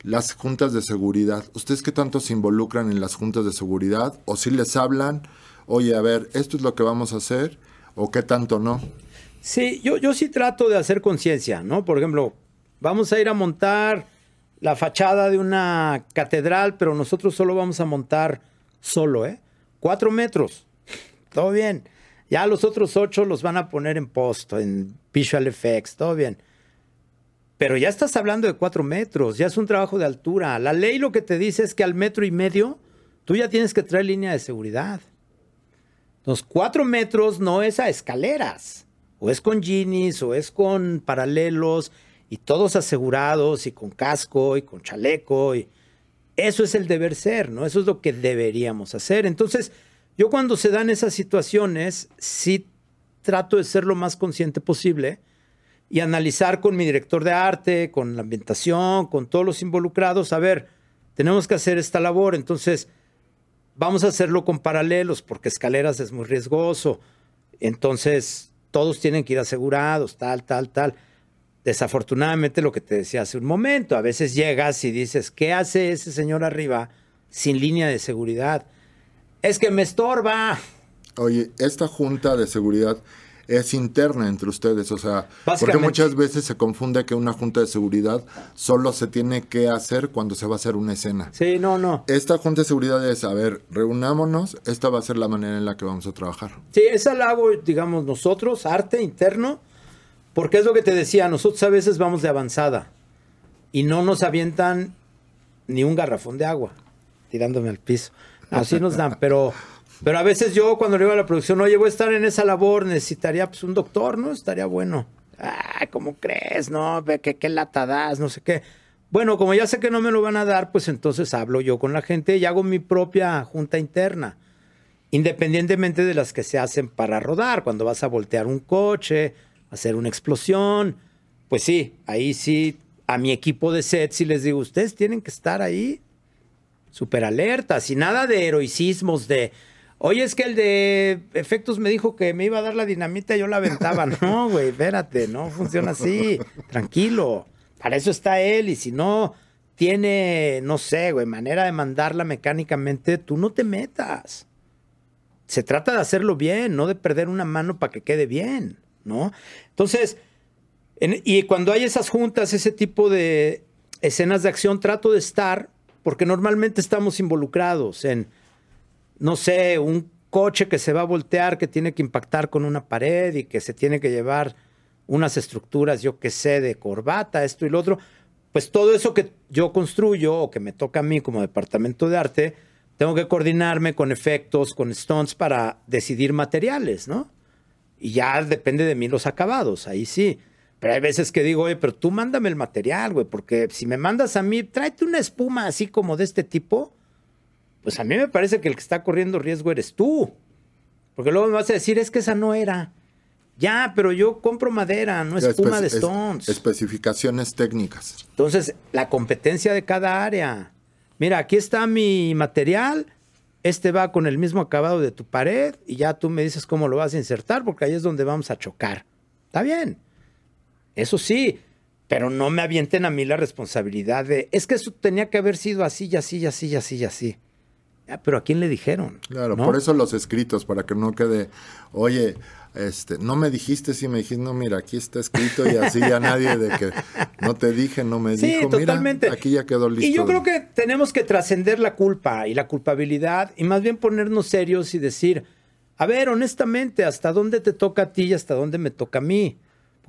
las juntas de seguridad, ¿ustedes qué tanto se involucran en las juntas de seguridad? ¿O si les hablan, oye, a ver, esto es lo que vamos a hacer? ¿O qué tanto no? Sí, yo, yo sí trato de hacer conciencia, ¿no? Por ejemplo, vamos a ir a montar la fachada de una catedral, pero nosotros solo vamos a montar solo, ¿eh? Cuatro metros. Todo bien. Ya los otros ocho los van a poner en post, en Visual Effects, todo bien. Pero ya estás hablando de cuatro metros, ya es un trabajo de altura. La ley lo que te dice es que al metro y medio tú ya tienes que traer línea de seguridad. Los cuatro metros no es a escaleras. o es con Ginis, o es con paralelos, y todos asegurados, y con casco, y con chaleco, y eso es el deber ser, ¿no? Eso es lo que deberíamos hacer. Entonces, yo cuando se dan esas situaciones, sí trato de ser lo más consciente posible y analizar con mi director de arte, con la ambientación, con todos los involucrados, a ver, tenemos que hacer esta labor, entonces vamos a hacerlo con paralelos porque escaleras es muy riesgoso, entonces todos tienen que ir asegurados, tal, tal, tal. Desafortunadamente lo que te decía hace un momento, a veces llegas y dices, ¿qué hace ese señor arriba sin línea de seguridad? Es que me estorba. Oye, esta junta de seguridad es interna entre ustedes, o sea, porque muchas veces se confunde que una junta de seguridad solo se tiene que hacer cuando se va a hacer una escena. Sí, no, no. Esta junta de seguridad es, a ver, reunámonos, esta va a ser la manera en la que vamos a trabajar. Sí, esa la hago, digamos, nosotros, arte interno, porque es lo que te decía, nosotros a veces vamos de avanzada y no nos avientan ni un garrafón de agua tirándome al piso. Así nos dan, pero pero a veces yo cuando le digo a la producción, oye, voy a estar en esa labor, necesitaría pues un doctor, ¿no? Estaría bueno. Ah, ¿cómo crees? No, que qué lata das, no sé qué. Bueno, como ya sé que no me lo van a dar, pues entonces hablo yo con la gente y hago mi propia junta interna. Independientemente de las que se hacen para rodar, cuando vas a voltear un coche, hacer una explosión, pues sí, ahí sí, a mi equipo de set sí les digo, ustedes tienen que estar ahí súper alertas y nada de heroicismos de, Oye, es que el de efectos me dijo que me iba a dar la dinamita y yo la aventaba. [laughs] No, güey, espérate, no funciona así. Tranquilo. Para eso está él. Y si no tiene, no sé, güey, manera de mandarla mecánicamente, tú no te metas. Se trata de hacerlo bien, no de perder una mano para que quede bien, ¿no? Entonces, y cuando hay esas juntas, ese tipo de escenas de acción, trato de estar, porque normalmente estamos involucrados en no sé, un coche que se va a voltear, que tiene que impactar con una pared y que se tiene que llevar unas estructuras, yo qué sé, de corbata, esto y lo otro, pues todo eso que yo construyo o que me toca a mí como departamento de arte, tengo que coordinarme con efectos, con stunts para decidir materiales, ¿no? Y ya depende de mí los acabados, ahí sí. Pero hay veces que digo, oye, pero tú mándame el material, güey, porque si me mandas a mí, tráete una espuma así como de este tipo, pues a mí me parece que el que está corriendo riesgo eres tú. Porque luego me vas a decir, es que esa no era. Ya, pero yo compro madera, no espuma de Stones. especificaciones técnicas. Entonces, la competencia de cada área. Mira, aquí está mi material. Este va con el mismo acabado de tu pared y ya tú me dices cómo lo vas a insertar porque ahí es donde vamos a chocar. Está bien. Eso sí, pero no me avienten a mí la responsabilidad de, es que eso tenía que haber sido así y así y así y así y así. Ah, pero ¿a quién le dijeron? Claro, por eso los escritos, para que no quede, oye, este, no me dijiste, si me dijiste, no, mira, aquí está escrito y así ya nadie de que no te dije, no me sí, dijo, totalmente. mira, aquí ya quedó listo. Y yo creo que tenemos que trascender la culpa y la culpabilidad y más bien ponernos serios y decir, a ver, honestamente, ¿hasta dónde te toca a ti y hasta dónde me toca a mí?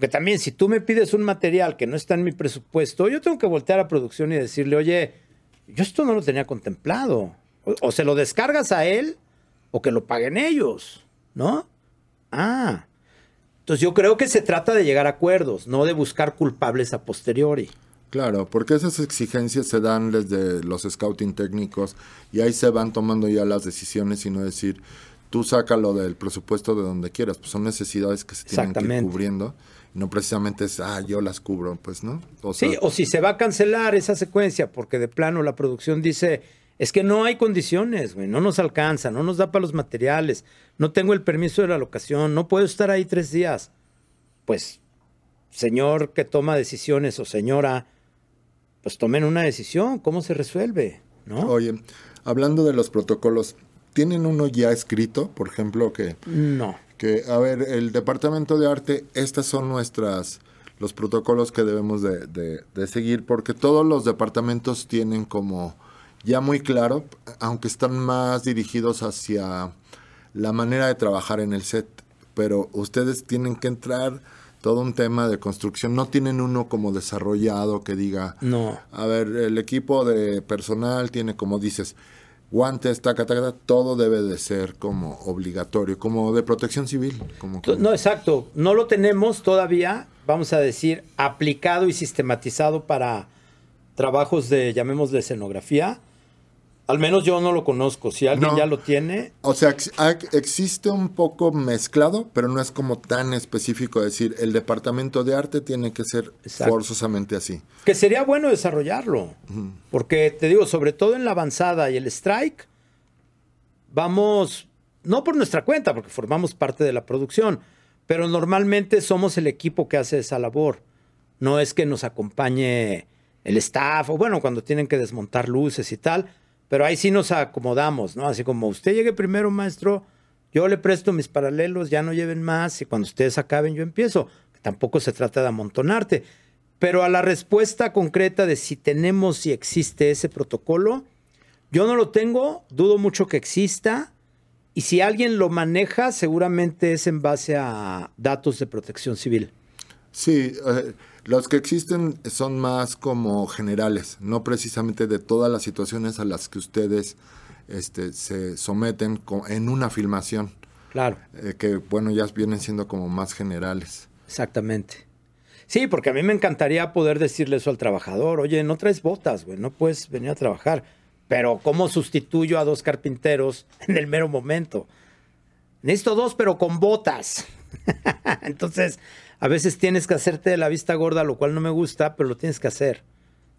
Porque también si tú me pides un material que no está en mi presupuesto, yo tengo que voltear a producción y decirle, oye, yo esto no lo tenía contemplado. O, se lo descargas a él o que lo paguen ellos, ¿no? Ah. Entonces yo creo que se trata de llegar a acuerdos, no de buscar culpables a posteriori. Claro, porque esas exigencias se dan desde los scouting técnicos y ahí se van tomando ya las decisiones y no decir, tú sácalo del presupuesto de donde quieras, pues son necesidades que se tienen que ir cubriendo. No precisamente es, ah, yo las cubro, pues, ¿no? sí, o si se va a cancelar esa secuencia porque de plano la producción dice, es que no hay condiciones, güey, no nos alcanza, no nos da para los materiales, no tengo el permiso de la locación, no puedo estar ahí tres días. Pues, señor que toma decisiones o señora, pues tomen una decisión, ¿cómo se resuelve? ¿No? Oye, hablando de los protocolos, ¿tienen uno ya escrito, por ejemplo, que... No. Que, a ver, el departamento de arte, estas son nuestras los protocolos que debemos de, de seguir, porque todos los departamentos tienen como ya muy claro, aunque están más dirigidos hacia la manera de trabajar en el set, pero ustedes tienen que entrar todo un tema de construcción, no tienen uno como desarrollado que diga, no. A ver, el equipo de personal tiene como dices, guantes, taca, taca, todo debe de ser como obligatorio, como de protección civil. Como No, exacto. No lo tenemos todavía, vamos a decir, aplicado y sistematizado para trabajos de, llamémosle, escenografía. Al menos yo no lo conozco. Si alguien No. ya lo tiene, O sea, ha- existe un poco mezclado, pero no es como tan específico decir el departamento de arte tiene que ser Exacto. forzosamente así. que sería bueno desarrollarlo. Porque te digo, sobre todo en la avanzada y el strike, vamos, no por nuestra cuenta, porque formamos parte de la producción, pero normalmente somos el equipo que hace esa labor. No es que nos acompañe el staff, o bueno, cuando tienen que desmontar luces y tal, pero ahí sí nos acomodamos, ¿no? Así como usted llegue primero, maestro, yo le presto mis paralelos, ya no lleven más, y cuando ustedes acaben, yo empiezo. Tampoco se trata de amontonarte. Pero a la respuesta concreta de si tenemos, si existe ese protocolo, yo no lo tengo, dudo mucho que exista. Y si alguien lo maneja, seguramente es en base a datos de protección civil. Sí, eh, los que existen son más como generales, no precisamente de todas las situaciones a las que ustedes este, se someten en una filmación, Claro, eh, que bueno, ya vienen siendo como más generales. exactamente. Sí, porque a mí me encantaría poder decirle eso al trabajador. Oye, no traes botas, güey, no puedes venir a trabajar. Pero ¿cómo sustituyo a dos carpinteros [laughs] en el mero momento? Necesito dos, pero con botas. [laughs] Entonces, a veces tienes que hacerte de la vista gorda, lo cual no me gusta, pero lo tienes que hacer.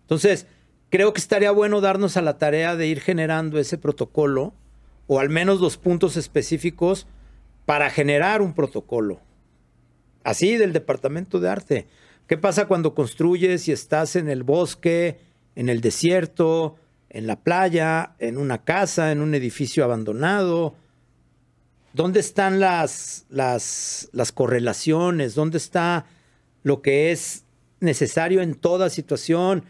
Entonces, creo que estaría bueno darnos a la tarea de ir generando ese protocolo, o al menos los puntos específicos para generar un protocolo. Así del departamento de arte. ¿Qué pasa cuando construyes y estás en el bosque, en el desierto, en la playa, en una casa, en un edificio abandonado? ¿Dónde están las, las, las correlaciones? ¿Dónde está lo que es necesario en toda situación?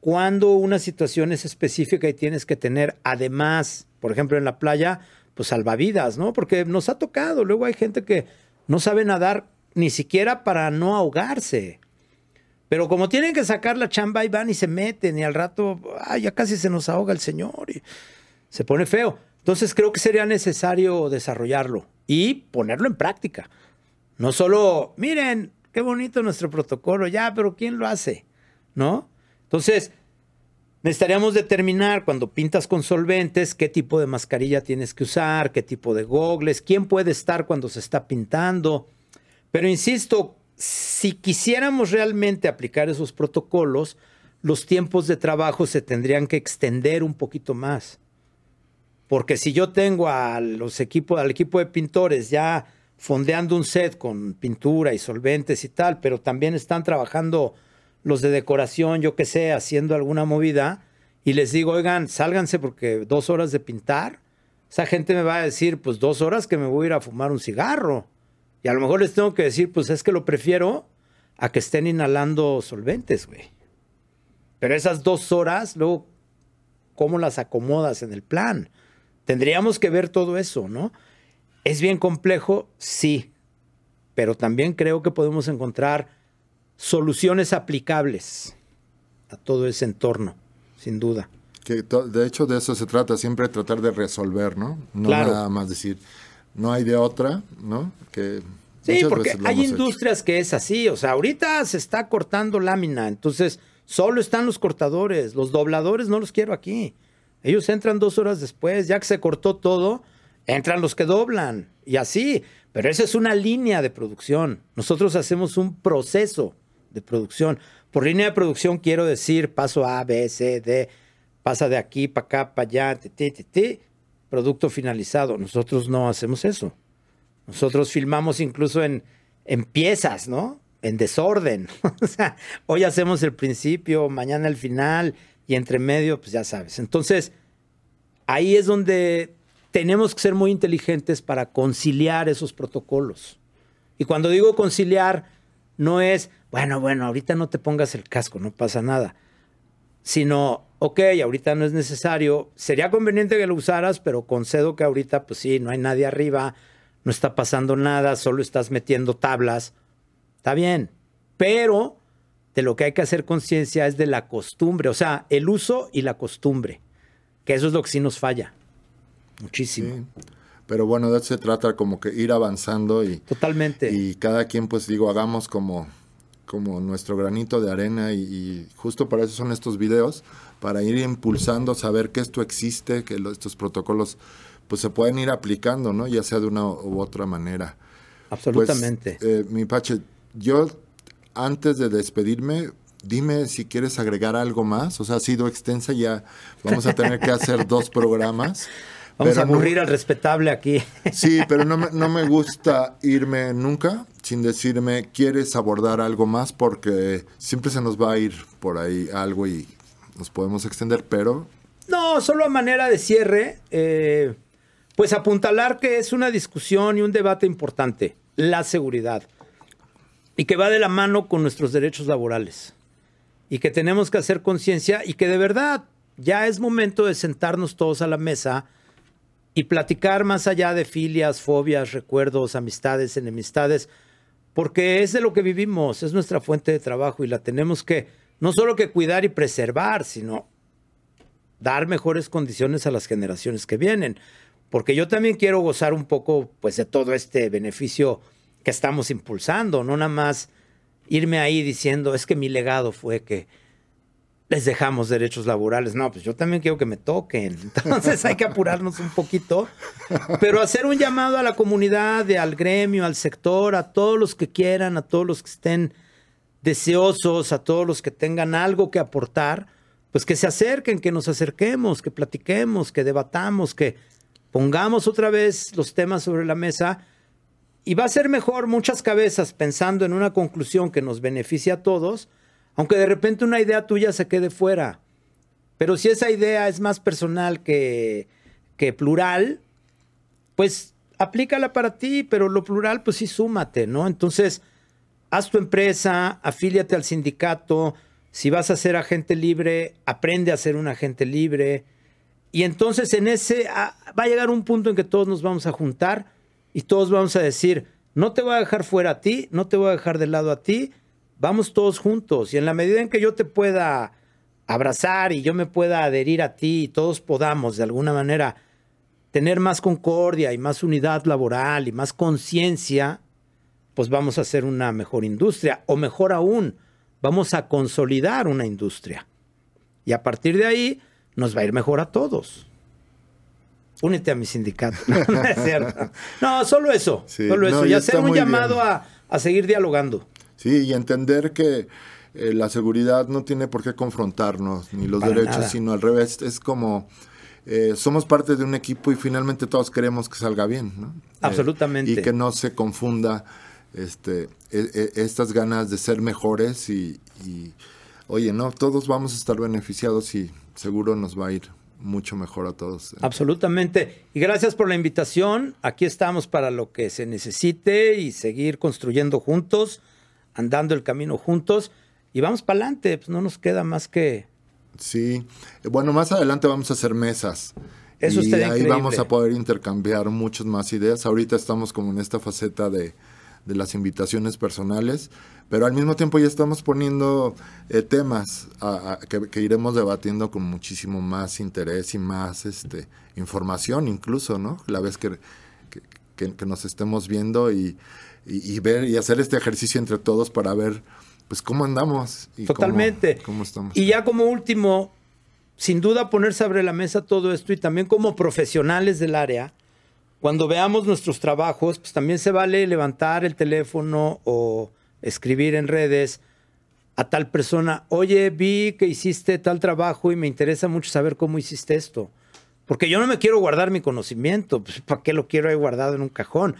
Cuando una situación es específica y tienes que tener, además, por ejemplo, en la playa, pues salvavidas, ¿no? Porque nos ha tocado. Luego hay gente que no sabe nadar ni siquiera para no ahogarse. Pero como tienen que sacar la chamba y van y se meten y al rato, ay, ya casi se nos ahoga el señor y se pone feo. Entonces creo que sería necesario desarrollarlo y ponerlo en práctica. No solo, miren, qué bonito nuestro protocolo, ya, pero ¿quién lo hace? ¿No? Entonces, necesitaríamos determinar cuando pintas con solventes qué tipo de mascarilla tienes que usar, qué tipo de gogles, quién puede estar cuando se está pintando. Pero insisto, si quisiéramos realmente aplicar esos protocolos, los tiempos de trabajo se tendrían que extender un poquito más. Porque si yo tengo a los equipos, al equipo de pintores ya fondeando un set con pintura y solventes y tal, pero también están trabajando los de decoración, yo qué sé, haciendo alguna movida, y les digo, oigan, sálganse porque dos horas de pintar, esa gente me va a decir, pues dos horas que me voy a ir a fumar un cigarro. Y a lo mejor les tengo que decir, pues es que lo prefiero a que estén inhalando solventes, güey. Pero esas dos horas, luego, ¿cómo las acomodas en el plan? Tendríamos que ver todo eso, ¿no? ¿Es bien complejo? Sí. Pero también creo que podemos encontrar soluciones aplicables a todo ese entorno, sin duda. Que de hecho de eso se trata, siempre tratar de resolver, ¿no? No Claro. nada más decir, no hay de otra, ¿no? Que Sí, porque hay hecho. industrias que es así. O sea, ahorita se está cortando lámina, entonces solo están los cortadores. Los dobladores no los quiero aquí. Ellos entran dos horas después, ya que se cortó todo, entran los que doblan y así. Pero esa es una línea de producción. Nosotros hacemos un proceso de producción. Por línea de producción quiero decir paso A, B, C, D, pasa de aquí para acá, para allá, ti, ti, producto finalizado. Nosotros no hacemos eso. Nosotros filmamos incluso en, en piezas, ¿no? En desorden. [laughs] o sea, hoy hacemos el principio, mañana el final y entre medio, pues ya sabes. Entonces, ahí es donde tenemos que ser muy inteligentes para conciliar esos protocolos. Y cuando digo conciliar, no es, bueno, bueno, ahorita no te pongas el casco, no pasa nada. Sino, ok, ahorita no es necesario, sería conveniente que lo usaras, pero concedo que ahorita, pues sí, no hay nadie arriba, no está pasando nada, solo estás metiendo tablas. Está bien, pero de lo que hay que hacer conciencia es de la costumbre, o sea, el uso y la costumbre, que eso es lo que sí nos falla. muchísimo. Pero bueno, de eso se trata como que ir avanzando y... Totalmente. Y cada quien, pues digo, hagamos como, como nuestro granito de arena y, y justo para eso son estos videos, para ir impulsando, saber que esto existe, que lo- estos protocolos pues se pueden ir aplicando, ¿no? Ya sea de una u otra manera. Absolutamente. Pues, eh, mi Pache, yo antes de despedirme, dime si quieres agregar algo más. O sea, ha sido extensa, ya vamos a tener que hacer [laughs] dos programas. Vamos pero a no- aburrir al respetable aquí. Sí, pero no me, no me gusta irme nunca sin decirme, ¿quieres abordar algo más? Porque siempre se nos va a ir por ahí algo y nos podemos extender, pero No, solo a manera de cierre, eh, pues apuntalar que es una discusión y un debate importante, la seguridad, y que va de la mano con nuestros derechos laborales, y que tenemos que hacer conciencia y que de verdad ya es momento de sentarnos todos a la mesa y platicar más allá de filias, fobias, recuerdos, amistades, enemistades, porque es de lo que vivimos, es nuestra fuente de trabajo y la tenemos que no solo que cuidar y preservar, sino dar mejores condiciones a las generaciones que vienen. Porque yo también quiero gozar un poco pues, de todo este beneficio que estamos impulsando, no nada más irme ahí diciendo, es que mi legado fue que les dejamos derechos laborales. No, pues yo también quiero que me toquen. [laughs] Entonces hay que apurarnos un poquito, pero hacer un llamado a la comunidad, al gremio, al sector, a todos los que quieran, a todos los que estén deseosos, a todos los que tengan algo que aportar, pues que se acerquen, que nos acerquemos, que platiquemos, que debatamos, que pongamos otra vez los temas sobre la mesa. Y va a ser mejor muchas cabezas pensando en una conclusión que nos beneficie a todos, aunque de repente una idea tuya se quede fuera. Pero si esa idea es más personal que, que plural, pues aplícala para ti, pero lo plural, pues sí, súmate, ¿no? Entonces, haz tu empresa, afíliate al sindicato. Si vas a ser agente libre, aprende a ser un agente libre. Y entonces en ese ah, va a llegar un punto en que todos nos vamos a juntar y todos vamos a decir, no te voy a dejar fuera a ti, no te voy a dejar de lado a ti, vamos todos juntos. Y en la medida en que yo te pueda abrazar y yo me pueda adherir a ti y todos podamos de alguna manera tener más concordia y más unidad laboral y más conciencia, pues vamos a hacer una mejor industria o mejor aún, vamos a consolidar una industria. Y a partir de ahí nos va a ir mejor a todos. Únete a mi sindicato. [laughs] No, no es cierto. No, solo eso. Sí, solo eso. no, y hacer un llamado a, a seguir dialogando. Sí, y entender que eh, la seguridad no tiene por qué confrontarnos, ni los Para derechos, nada. sino al revés. Es como, eh, somos parte de un equipo y finalmente todos queremos que salga bien, ¿no? Eh, Absolutamente. y que no se confunda este, e- e- estas ganas de ser mejores y, y, oye, no, todos vamos a estar beneficiados y seguro nos va a ir mucho mejor a todos. Absolutamente. Y gracias por la invitación. Aquí estamos para lo que se necesite y seguir construyendo juntos, andando el camino juntos. Y vamos para adelante. Pues no nos queda más que Sí, bueno, más adelante vamos a hacer mesas. Eso y ahí increíble. vamos a poder intercambiar muchas más ideas. Ahorita estamos como en esta faceta de, de las invitaciones personales, pero al mismo tiempo ya estamos poniendo eh, temas a- a- que, que iremos debatiendo con muchísimo más interés y más este, información incluso, ¿no? La vez que, que, nos estemos viendo y, y- y ver y hacer este ejercicio entre todos para ver pues cómo andamos. Y cómo- Totalmente. Cómo, estamos. Y ya como último, sin duda poner sobre la mesa todo esto y también como profesionales del área, cuando veamos nuestros trabajos, pues también se vale levantar el teléfono o escribir en redes a tal persona, oye, vi que hiciste tal trabajo y me interesa mucho saber cómo hiciste esto. Porque yo no me quiero guardar mi conocimiento, pues ¿para qué lo quiero ahí guardado en un cajón?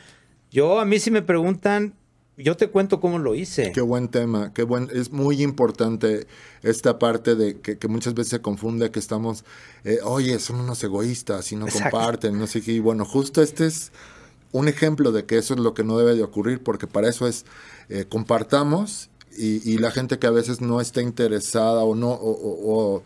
Yo, a mí si me preguntan, yo te cuento cómo lo hice. Qué buen tema, qué buen, es muy importante esta parte de que, que muchas veces se confunde que estamos, eh, oye, son unos egoístas y no Exacto. comparten, no sé qué, y bueno, justo este es un ejemplo de que eso es lo que no debe de ocurrir, porque para eso es, eh, compartamos y, y la gente que a veces no está interesada o no, o, o- o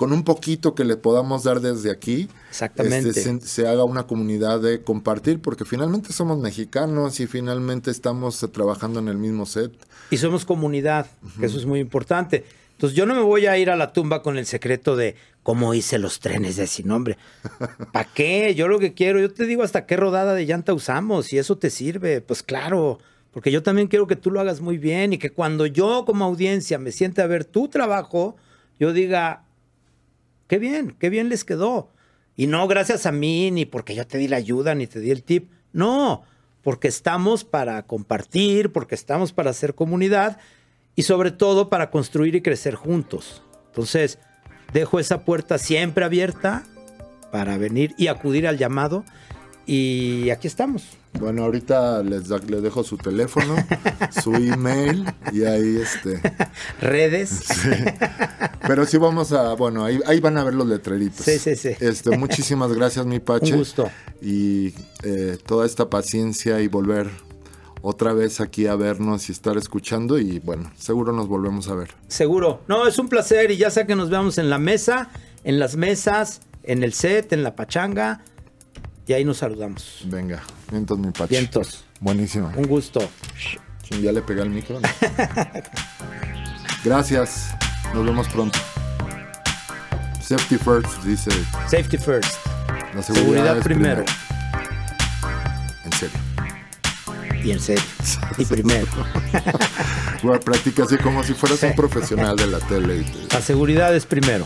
con un poquito que le podamos dar desde aquí, Exactamente. este, se, se haga una comunidad de compartir, porque finalmente somos mexicanos y finalmente estamos trabajando en el mismo set. Y somos comunidad, que eso es muy importante. Entonces yo no me voy a ir a la tumba con el secreto de cómo hice los trenes de sin nombre. [laughs] ¿Para qué? Yo lo que quiero, yo te digo hasta qué rodada de llanta usamos y eso te sirve. Pues claro, porque yo también quiero que tú lo hagas muy bien y que cuando yo como audiencia me siente a ver tu trabajo, yo diga, qué bien, qué bien les quedó. Y no gracias a mí, ni porque yo te di la ayuda, ni te di el tip. No, porque estamos para compartir, porque estamos para hacer comunidad y sobre todo para construir y crecer juntos. Entonces, dejo esa puerta siempre abierta para venir y acudir al llamado y aquí estamos. Bueno, ahorita les, les dejo su teléfono, [laughs] su email y ahí este... Redes. [laughs] Pero sí vamos a, bueno, ahí, ahí, van a ver los letreritos. Sí, sí, sí. Este, muchísimas gracias, mi Pache. Un gusto. Y eh, toda esta paciencia y volver otra vez aquí a vernos y estar escuchando y bueno, seguro nos volvemos a ver. Seguro. No, es un placer y ya sea que nos veamos en la mesa, en las mesas, en el set, en la pachanga y ahí nos saludamos. Venga, vientos mi pache. Vientos. Buenísimo. Un gusto. ya le pegué al micro. [laughs] Gracias. Nos vemos pronto. Safety first, dice. Safety first. La seguridad, primero. En serio. Y en serio. Y primero. [laughs] bueno, practica así como si fueras un profesional de la tele. La seguridad es primero.